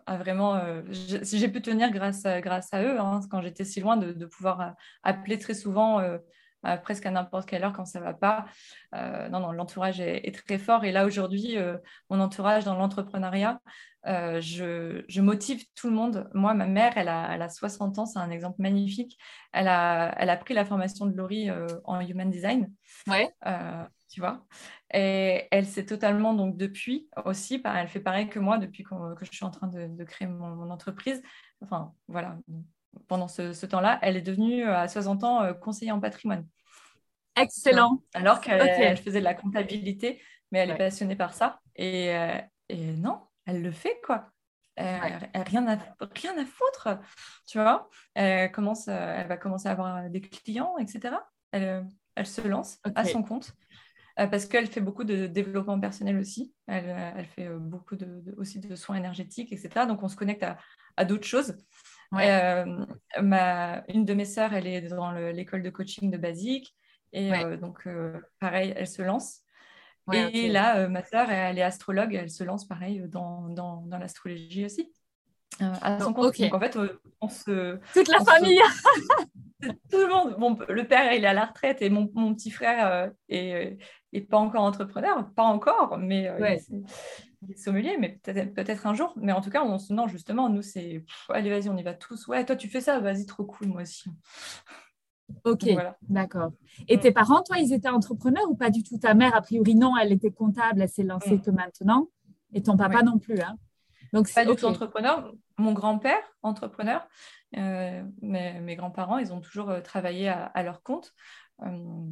vraiment. si j'ai pu tenir grâce à, grâce à eux, hein, quand j'étais si loin, de, de pouvoir appeler très souvent presque à n'importe quelle heure quand ça va pas. Euh, non, non, l'entourage est, très fort. Et là, aujourd'hui, euh, mon entourage dans l'entrepreneuriat, euh, je, motive tout le monde. Moi, ma mère, elle a, elle a 60 ans, c'est un exemple magnifique. Elle a, elle a pris la formation de Laurie en Human Design. Ouais. tu vois et elle s'est totalement, donc depuis aussi, elle fait pareil que moi depuis que, je suis en train de, créer mon, mon, entreprise. Enfin, voilà, pendant ce, temps-là, elle est devenue euh, à 60 ans euh, conseillère en patrimoine. Excellent. Alors qu'elle faisait de la comptabilité, mais elle est passionnée par ça. Et, euh, non, elle le fait, quoi. Elle, rien, à, rien à foutre, tu vois. Elle, commence, elle va commencer à avoir des clients, etc. Elle, elle se lance à son compte parce qu'elle fait beaucoup de développement personnel aussi. Elle, fait beaucoup de, aussi de soins énergétiques, etc. Donc, on se connecte à, à d'autres choses. Euh, ma, une de mes sœurs, elle est dans l'école de coaching de Basique. Et euh, donc, euh, pareil, elle se lance. et là, ma sœur, elle est astrologue. Elle se lance, pareil, dans, dans, dans l'astrologie aussi. à son compte. Donc, en fait, on se... Toute la famille Tout le monde. Bon, le père, il est à la retraite et mon, mon petit frère est, est, pas encore entrepreneur. Pas encore, mais sommelier, mais peut-être peut un jour. Mais en tout cas, on, non, justement, nous, c'est allez, vas-y, on y va tous. Ouais, toi, tu fais ça, vas-y, trop cool, moi aussi. Ok, d'accord. Et tes parents, toi, ils étaient entrepreneurs ou pas du tout? Ta mère, a priori, non, elle était comptable, elle s'est lancée mm. que maintenant. Et ton papa non plus. Hein Donc, pas du tout entrepreneur. Mon grand-père, entrepreneur. Euh, mes, grands-parents, ils ont toujours euh, travaillé à, leur compte. Euh,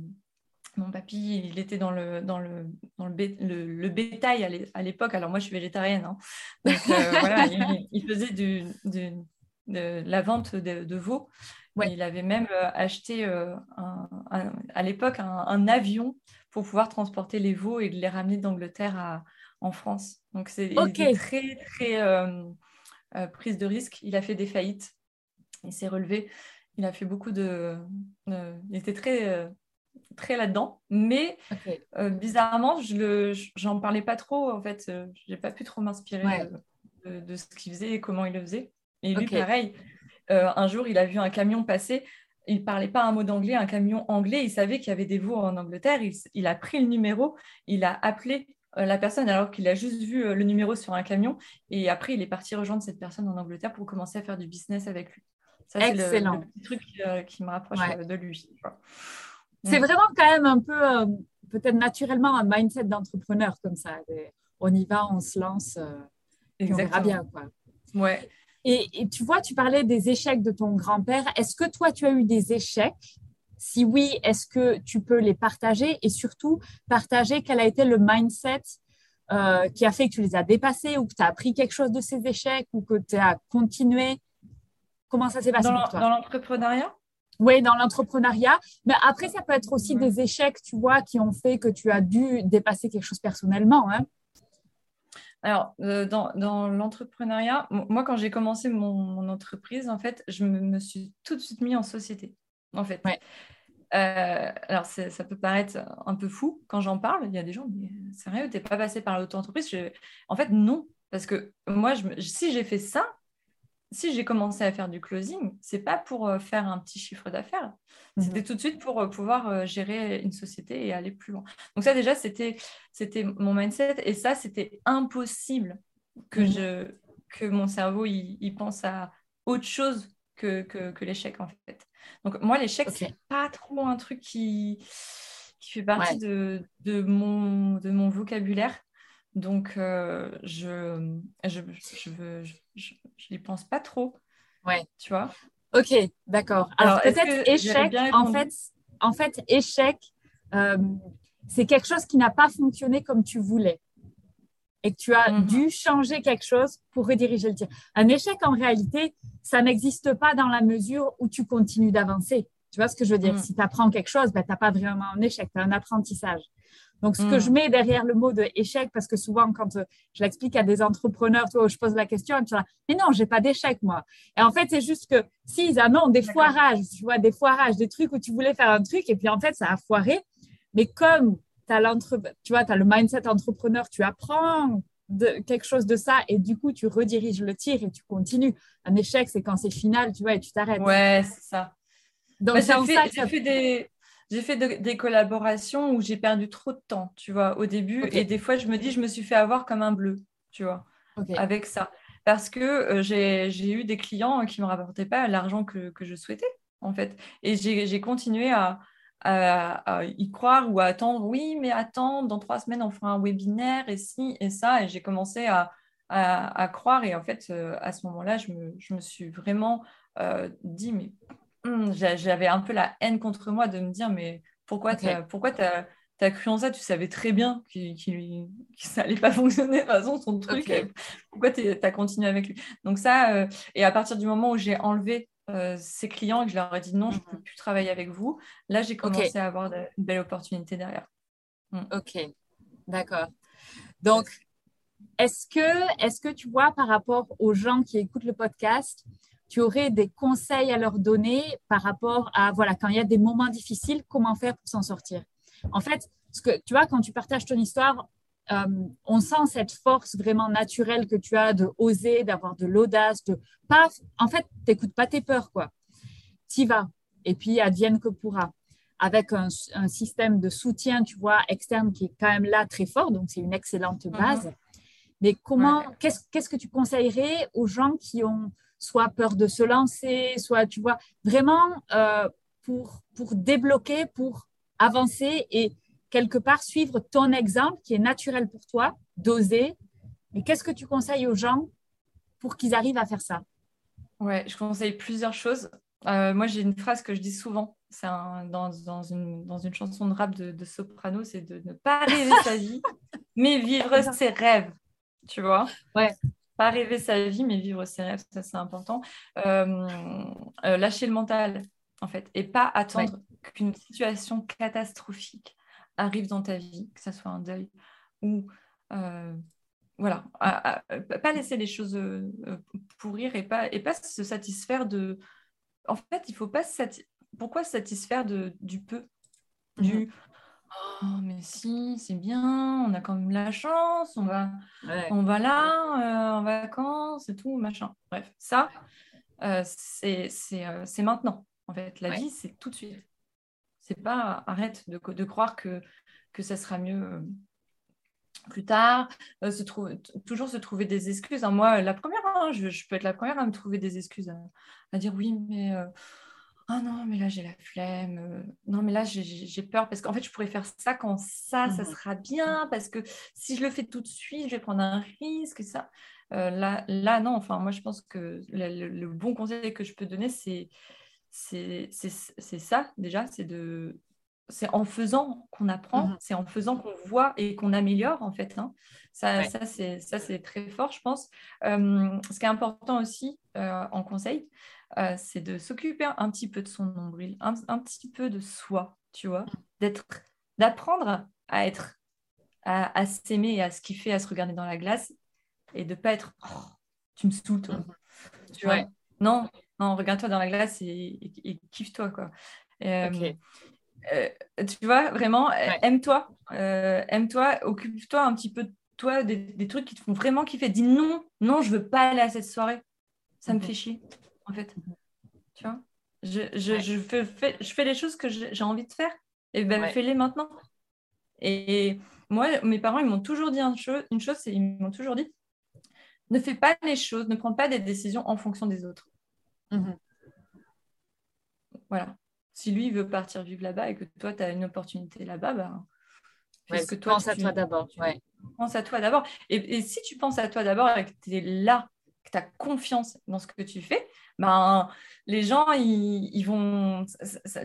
mon papy, il était dans le, dans le, dans le, le, bétail à l'époque. Alors moi, je suis végétarienne. Hein. Donc euh, voilà, il, faisait du, de la vente de, veaux. Il avait même euh, acheté euh, à l'époque un, avion pour pouvoir transporter les veaux et les ramener d'Angleterre en France. Donc c'est très, très prise de risque. Il a fait des faillites. Il s'est relevé. Il a fait beaucoup de. il était très très là-dedans, mais bizarrement, je n'en parlais pas trop. En fait, je n'ai pas pu trop m'inspirer de, ce qu'il faisait et comment il le faisait. Et lui, pareil, un jour, il a vu un camion passer il parlait pas un mot d'anglais, un camion anglais. Il savait qu'il y avait des veaux en Angleterre. Il, a pris le numéro, il a appelé euh, la personne alors qu'il a juste vu euh, le numéro sur un camion. Et après, il est parti rejoindre cette personne en Angleterre pour commencer à faire du business avec lui. Ça, c'est le, petit truc euh, qui me rapproche de lui. C'est vraiment quand même un peu, peut-être naturellement, un mindset d'entrepreneur comme ça. On y va, on se lance, et on verra bien. Quoi. Ouais. Et, tu vois, tu parlais des échecs de ton grand-père. Est-ce que toi, tu as eu des échecs? Si oui, est-ce que tu peux les partager? Et surtout partager quel a été le mindset euh, qui a fait que tu les as dépassés ou que tu as appris quelque chose de ces échecs ou que tu as continué? Comment ça s'est passé dans pour toi? Dans l'entrepreneuriat? Oui, dans l'entrepreneuriat. Mais après, ça peut être aussi des échecs, tu vois, qui ont fait que tu as dû dépasser quelque chose personnellement. Hein. Alors, euh, dans, l'entrepreneuriat, moi, quand j'ai commencé mon, entreprise, en fait, je me, suis tout de suite mis en société, en fait. Euh, alors, ça peut paraître un peu fou quand j'en parle. Il y a des gens, mais sérieux, t'es pas passé par l'auto-entreprise? En fait, non. Parce que moi, si j'ai fait ça, si j'ai commencé à faire du closing, c'est pas pour euh, faire un petit chiffre d'affaires. Mhm. C'était tout de suite pour euh, pouvoir euh, gérer une société et aller plus loin. Donc ça déjà, c'était mon mindset et ça, c'était impossible que, mhm. je, que mon cerveau il, pense à autre chose que, que, l'échec en fait. Donc moi, l'échec, c'est pas trop un truc qui, qui fait partie de, de, mon, de mon vocabulaire. Donc, je je, je, je n'y pense pas trop. Ouais. Tu vois? Ok, d'accord. Alors, peut-être échec, en fait, en fait, échec, euh, c'est quelque chose qui n'a pas fonctionné comme tu voulais et que tu as mhm. dû changer quelque chose pour rediriger le tir. Un échec, en réalité, ça n'existe pas dans la mesure où tu continues d'avancer. Tu vois ce que je veux dire? Mhm. Si tu apprends quelque chose, ben, tu n'as pas vraiment un échec, tu as un apprentissage. Donc, ce que je mm. mets derrière le mot de échec, parce que souvent, quand euh, je l'explique à des entrepreneurs, toi, je pose la question, tu vois, mais non, j'ai pas d'échec, moi. Et en fait, c'est juste que s'ils annoncent des foirages, tu vois, des foirages, des trucs où tu voulais faire un truc, et puis en fait, ça a foiré. Mais comme tu as, tu vois, as le mindset entrepreneur, tu apprends de, quelque chose de ça, et du coup, tu rediriges le tir et tu continues. Un échec, c'est quand c'est final, tu vois, et tu t'arrêtes. Ouais, c'est ça. Donc, bah, ça fait, ça fait des j'ai fait des collaborations où j'ai perdu trop de temps, tu vois, au début. Et des fois, je me dis, je me suis fait avoir comme un bleu, tu vois, avec ça. Parce que euh, j'ai eu des clients qui ne me rapportaient pas l'argent que, je souhaitais, en fait. Et j'ai continué à, y croire ou à attendre, oui, mais attends, dans trois semaines, on fera un webinaire et ci et ça. Et j'ai commencé à, croire. Et en fait, euh, à ce moment-là, je me, suis vraiment euh, dit, mais j'avais un peu la haine contre moi de me dire, mais pourquoi tu pourquoi as, cru en ça? Tu savais très bien que, ça n'allait pas fonctionner de toute façon, son truc. Pourquoi tu as continué avec lui? Donc ça, euh, et à partir du moment où j'ai enlevé euh, ces clients et que je leur ai dit non, je ne peux mhm. plus travailler avec vous, là, j'ai commencé à avoir de, une belle opportunité derrière. Hmm. Ok, d'accord. Donc, est-ce que, est que tu vois par rapport aux gens qui écoutent le podcast, tu aurais des conseils à leur donner par rapport à, voilà, quand il y a des moments difficiles, comment faire pour s'en sortir? En fait, ce que, tu vois, quand tu partages ton histoire, euh, on sent cette force vraiment naturelle que tu as de oser, d'avoir de l'audace, de pas, en fait, t'écoutes pas tes peurs, quoi. y vas. Et puis, advienne que pourra. Avec un, système de soutien, tu vois, externe qui est quand même là très fort, donc c'est une excellente mhm. base. Mais comment, qu'est-ce que tu conseillerais aux gens qui ont soit peur de se lancer, soit, tu vois, vraiment euh, pour, pour débloquer, pour avancer et quelque part suivre ton exemple qui est naturel pour toi, d'oser. Mais qu'est-ce que tu conseilles aux gens pour qu'ils arrivent à faire ça? Ouais, je conseille plusieurs choses. Euh, moi, j'ai une phrase que je dis souvent. C'est dans, dans, une, dans une chanson de rap de, de soprano, c'est de ne pas rêver sa vie, mais vivre ses rêves. Tu vois? Ouais pas rêver sa vie, mais vivre ses rêves, ça c'est important. Euh, euh, lâcher le mental, en fait, et pas attendre qu'une situation catastrophique arrive dans ta vie, que ce soit un deuil ou euh, voilà, pas laisser les choses pourrir et pas, et pas se satisfaire de. En fait, il faut pas se Pourquoi se satisfaire de, du peu Du mhm. Oh, mais si, c'est bien, on a quand même la chance, on va, on va là en vacances et tout, machin. Bref, ça, c'est maintenant. En fait, la vie, c'est tout de suite. C'est pas arrête de, de croire que, que ça sera mieux plus tard, euh, se toujours se trouver des excuses. Hein, moi, la première, hein, je, peux être la première à me trouver des excuses, à, dire oui, mais euh, ah non, mais là j'ai la flemme, euh, non, mais là j'ai peur parce qu'en fait je pourrais faire ça quand ça, ça mmh sera bien, parce que si je le fais tout de suite, je vais prendre un risque, ça. là, là, non, enfin, moi je pense que le bon conseil que je peux donner, c'est ça déjà, c'est de c'est en faisant qu'on apprend, mmh c'est en faisant qu'on voit et qu'on améliore en fait. Hein. Ça, ça c'est très fort, je pense. ce qui est important aussi en conseil, c'est de s'occuper un petit peu de son nombril, un, petit peu de soi, tu vois, d'être, d'apprendre à être, à, s'aimer et à se kiffer, à se regarder dans la glace et de pas être, oh, tu me saoules, toi. Mmh tu vois? Non, non, regarde-toi dans la glace et, kiffe-toi, quoi. Euh, tu vois, vraiment, euh, aime-toi. Euh, aime-toi, occupe-toi un petit peu de toi, des, trucs qui te font vraiment kiffer. Dis non, non, je veux pas aller à cette soirée. Ça me mhm. fait chier, en fait. Tu vois? Je, je, je, fais, je fais les choses que j'ai envie de faire. Et ben, fais-les maintenant. Et moi, mes parents, ils m'ont toujours dit une chose, une chose ils m'ont toujours dit ne fais pas les choses, ne prends pas des décisions en fonction des autres. Mhm. Voilà si lui veut partir vivre là-bas et que toi, tu as une opportunité là-bas, bah, que toi, pense à toi d'abord. Pense à toi d'abord. Et, si tu penses à toi d'abord et que tu es là, que tu as confiance dans ce que tu fais, ben, les gens, ils, vont,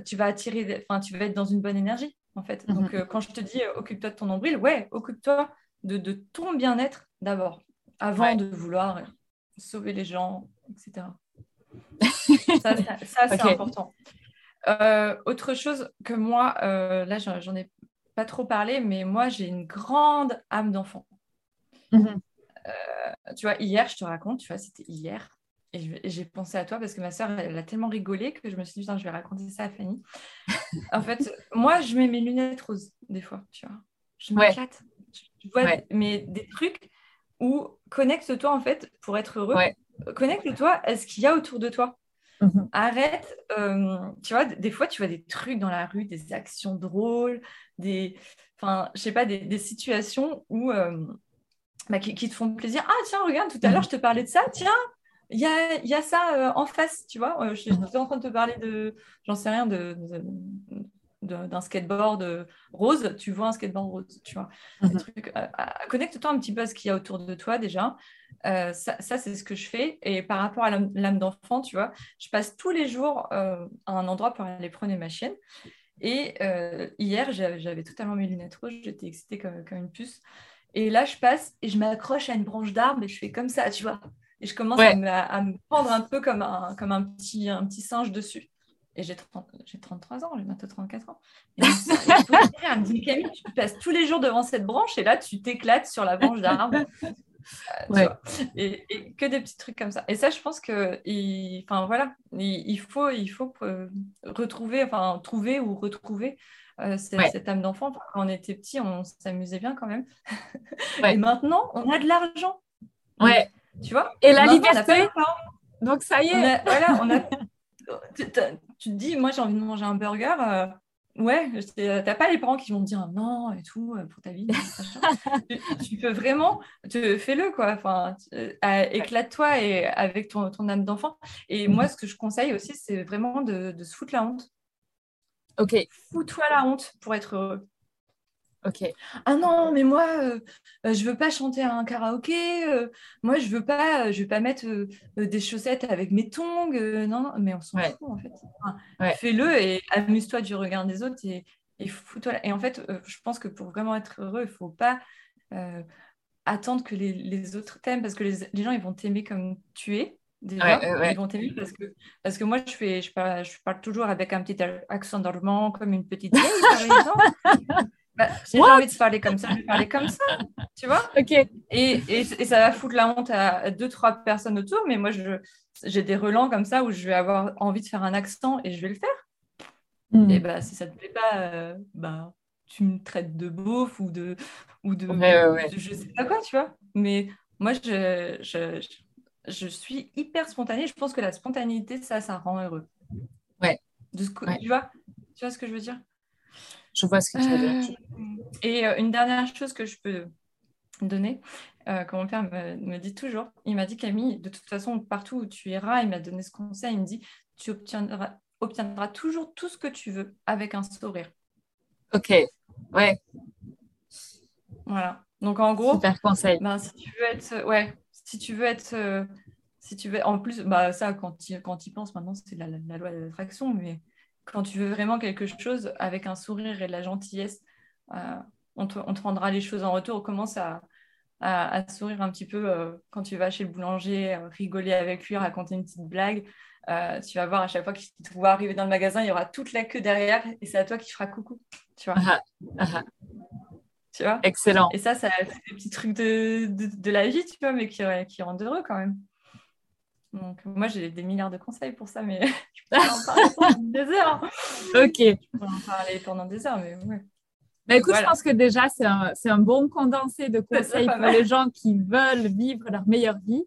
tu vas attirer, enfin, tu vas être dans une bonne énergie, en fait. Mhm. Donc, euh, quand je te dis euh, occupe-toi de ton nombril, ouais, occupe-toi de, ton bien-être d'abord, avant de vouloir sauver les gens, etc. ça, ça, c'est important. Euh, autre chose que moi, là, j'en ai pas trop parlé, mais moi, j'ai une grande âme d'enfant. Mhm. Euh, tu vois, hier, je te raconte, tu vois, c'était hier. Et j'ai pensé à toi parce que ma soeur, elle, a tellement rigolé que je me suis dit, je vais raconter ça à Fanny. en fait, moi, je mets mes lunettes roses des fois, tu vois. Je m'éclate. Tu vois, mais des trucs où connecte-toi, en fait, pour être heureux. Connecte-toi à ce qu'il y a autour de toi. Mhm. Arrête, euh, tu vois, des fois, tu vois des trucs dans la rue, des actions drôles, des, enfin, je sais pas, des, situations où, euh, bah, qui, te font plaisir. Ah, tiens, regarde, tout à l'heure, mhm. je te parlais de ça. Tiens, il y a, y a, ça euh, en face, tu vois. je suis mhm. en train de te parler de, j'en sais rien, de, d'un skateboard rose, tu vois un skateboard rose, tu vois. Connecte-toi un petit peu à ce qu'il y a autour de toi déjà. Euh, ça, c'est ce que je fais. Et par rapport à l'âme d'enfant, tu vois, je passe tous les jours euh, à un endroit pour aller prendre ma chienne. Et euh, hier, j'avais totalement mes lunettes rouges, j'étais excitée comme, une puce. Et là, je passe et je m'accroche à une branche d'arbre et je fais comme ça, tu vois. Et je commence à, me, prendre un peu comme un, comme un, petit, un petit singe dessus. Et j'ai 33 ans, j'ai bientôt 34 ans. Et elle me dit, Camille, tu passes tous les jours devant cette branche et là, tu t'éclates sur la branche d'arbre. Euh, et, que des petits trucs comme ça. Et ça, je pense que, enfin voilà, il, faut, il faut retrouver, enfin trouver ou retrouver euh, cette, âme d'enfant. Quand on était petit, on s'amusait bien quand même. et maintenant, on a de l'argent. Ouais. Tu vois Et la liberté. Donc ça y est. voilà, on a. tu, te dis, moi j'ai envie de manger un burger. Euh, Ouais, t'as pas les parents qui vont te dire non et tout euh, pour ta vie. tu, peux vraiment, fais-le quoi. Enfin, euh, éclate-toi et avec ton, ton âme d'enfant. Et moi, ce que je conseille aussi, c'est vraiment de, de, se foutre la honte. Ok. Fous-toi la honte pour être heureux. Ok. Ah non, mais moi, euh, euh, je veux pas chanter à un karaoké. Euh, moi, je veux pas, je veux pas mettre des chaussettes avec mes tongs. non, mais on s'en fout en fait. Fais-le et amuse-toi du regard des autres et, et fous-toi. Et en fait, je pense que pour vraiment être heureux, il faut pas attendre que les, autres t'aiment parce que les, gens ils vont t'aimer comme tu es. Déjà, ils vont t'aimer parce que, parce que moi, je, fais, je, parle, je parle toujours avec un petit accent normand, comme une petite vieille, par exemple. Bah, j'ai envie de parler comme ça, je vais parler comme ça. Tu vois Ok. Et, et, et, ça va foutre la honte à deux, trois personnes autour, mais moi, j'ai des relents comme ça où je vais avoir envie de faire un accent et je vais le faire. Mm. Et bah, si ça te plaît pas, euh, bah, tu me traites de beauf ou de. Ou de, je sais pas quoi, tu vois. Mais moi, je, je, je, suis hyper spontanée. Je pense que la spontanéité, ça, ça rend heureux. Ouais. De ce Tu, vois tu vois ce que je veux dire? Je vois ce que tu veux dire. Euh, et euh, une dernière chose que je peux donner, euh, que mon père me, me, dit toujours, il m'a dit Camille, de toute façon, partout où tu iras, il m'a donné ce conseil, il me dit, tu obtiendras, obtiendras toujours tout ce que tu veux avec un sourire. Ok, ouais. Voilà. Donc en gros, super conseil. Ben, si tu veux être, ouais, si tu veux être, euh, si tu veux, en plus, bah ça quand tu quand tu penses maintenant, c'est la, la, loi de l'attraction, mais quand tu veux vraiment quelque chose avec un sourire et de la gentillesse, euh, on, te, on, te, rendra les choses en retour. On commence à, à, sourire un petit peu euh, quand tu vas chez le boulanger, rigoler avec lui, raconter une petite blague. tu vas voir à chaque fois qu'il te voit arriver dans le magasin, il y aura toute la queue derrière et c'est à toi qui fera coucou. Tu vois. Ah, ah, ah. Tu vois Excellent. Et ça, ça c'est des petits trucs de, de, la vie, tu vois, mais qui, qui rendent heureux quand même. Donc, moi, j'ai des milliards de conseils pour ça, mais je peux en parler pendant des heures. Ok. Je peux en parler pendant des heures, mais ouais. Bah, écoute, je pense que déjà, c'est un, un, bon condensé de conseils pour les gens qui veulent vivre leur meilleure vie.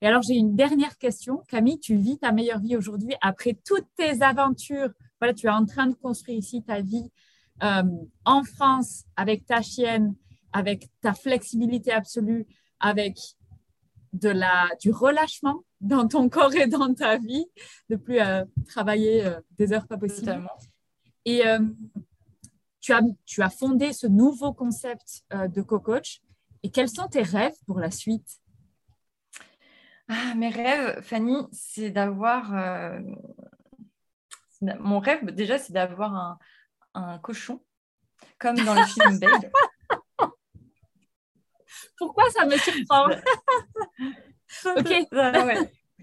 Et alors, j'ai une dernière question. Camille, tu vis ta meilleure vie aujourd'hui après toutes tes aventures? Voilà, tu es en train de construire ici ta vie euh, en France avec ta chienne, avec ta flexibilité absolue, avec de la, du relâchement dans ton corps et dans ta vie, de plus euh, travailler euh, des heures pas possibles. Et tu, as, tu as fondé ce nouveau concept de co-coach. Et quels sont tes rêves pour la suite? Ah, Mes rêves, Fanny, c'est d'avoir... Mon rêve, déjà, c'est d'avoir un, un cochon, comme dans le film Babe. Pourquoi ça me surprend? Ok.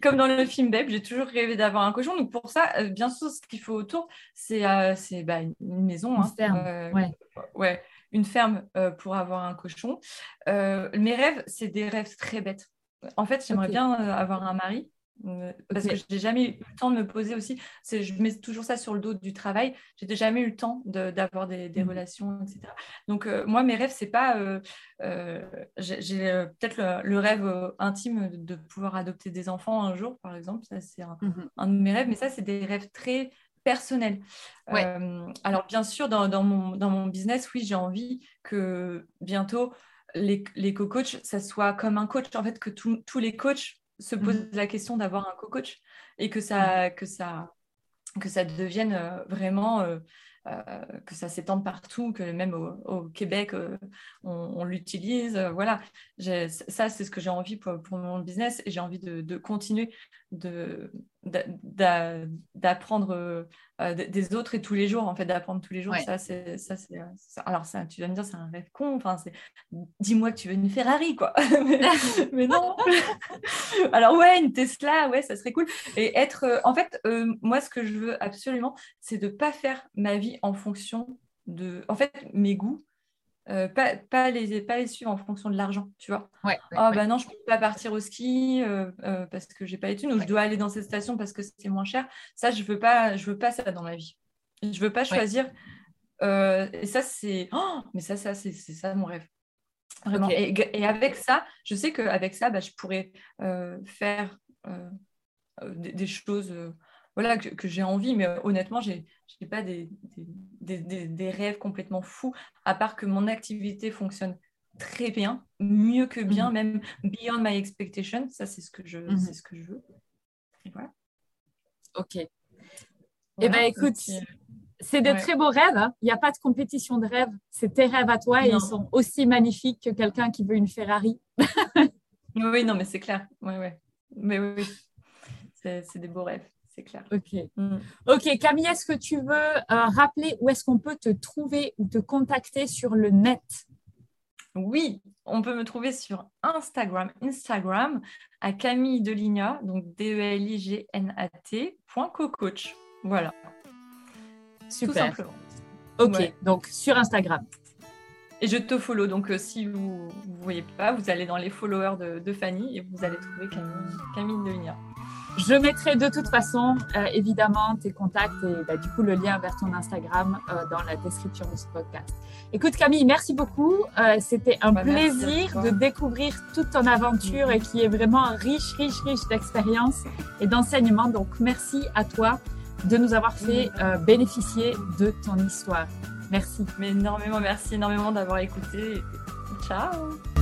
Comme dans le film Babe, j'ai toujours rêvé d'avoir un cochon. Donc pour ça, euh, bien sûr, ce qu'il faut autour, c'est euh, bah, une maison. Une hein. ferme. Euh, ouais. une ferme pour avoir un cochon. mes rêves, c'est des rêves très bêtes. En fait, j'aimerais bien avoir un mari euh, parce que que j'ai jamais eu le temps de me poser aussi. Je mets toujours ça sur le dos du travail. J'ai jamais eu le temps d'avoir des, des, mmh. relations, etc. Donc euh, moi, mes rêves, c'est pas. Euh, j'ai peut-être le, rêve intime de, pouvoir adopter des enfants un jour, par exemple. Ça, c'est un, mmh un, de mes rêves. Mais ça, c'est des rêves très personnels. alors bien sûr, dans, dans, mon, dans mon business, oui, j'ai envie que bientôt les, les co-coachs, ça soit comme un coach. En fait, que tous les coachs se pose mmh. la question d'avoir un co-coach et que ça, mmh. que ça, que ça devienne euh, vraiment, euh, euh, que ça s'étende partout, que même au, Québec, on, l'utilise. voilà, ça, c'est ce que j'ai envie pour, pour, mon business et j'ai envie de, de continuer de, d'apprendre euh, des autres et tous les jours, en fait, d'apprendre tous les jours. Ça, c'est, ça, c'est, alors, ça, tu vas me dire, c'est un rêve con. Enfin, c'est, dis-moi que tu veux une Ferrari, quoi. mais, non. alors, ouais, une Tesla, ouais, ça serait cool. Et être, euh, en fait, euh, moi, ce que je veux absolument, c'est de pas faire ma vie en fonction de, en fait, mes goûts euh, pas, pas, les, pas les suivre en fonction de l'argent, tu vois. Ouais, oh, bah non, je peux pas partir au ski euh, euh, parce que j'ai pas les thunes, ou je dois aller dans cette station parce que c'est moins cher. Ça, je veux pas, je veux pas ça dans ma vie. Je veux pas choisir. et ça, c'est. Oh, mais ça, ça c'est ça mon rêve. Vraiment. Et, et, avec ça, je sais qu'avec ça, bah, je pourrais faire des, des, choses voilà, que, j'ai envie, mais honnêtement, je n'ai pas des, des, rêves complètement fous, à part que mon activité fonctionne très bien, mieux que bien, mhm. même beyond my expectation. Ça, c'est ce que je, mhm. ce que je veux. Et voilà. Ok. eh bien, écoute, euh, c'est de très beaux rêves. Hein. Il n'y a pas de compétition de rêves. C'est tes rêves à toi et ils sont aussi magnifiques que quelqu'un qui veut une Ferrari. oui, non, mais c'est clair. Ouais, ouais. Mais oui, c'est des beaux rêves c'est clair. Ok. Mm. Ok, Camille, est-ce que tu veux euh, rappeler où est-ce qu'on peut te trouver ou te contacter sur le net? Oui, on peut me trouver sur Instagram, Instagram à Camille Deligna, donc D-E-L-I-G-N-A-T, Voilà. Super. Tout simplement. Ok, donc sur Instagram. Et je te follow. Donc, si vous ne voyez pas, vous allez dans les followers de, Fanny et vous allez trouver Camille, Camille Delia. Je mettrai de toute façon, euh, évidemment, tes contacts et bah, du coup le lien vers ton Instagram euh, dans la description de ce podcast. Écoute Camille, merci beaucoup. Euh, c'était un bah, plaisir de découvrir toute ton aventure et qui est vraiment riche, riche, riche d'expérience et d'enseignement. Donc merci à toi de nous avoir fait bénéficier de ton histoire. Merci. Mais énormément, merci énormément d'avoir écouté. Ciao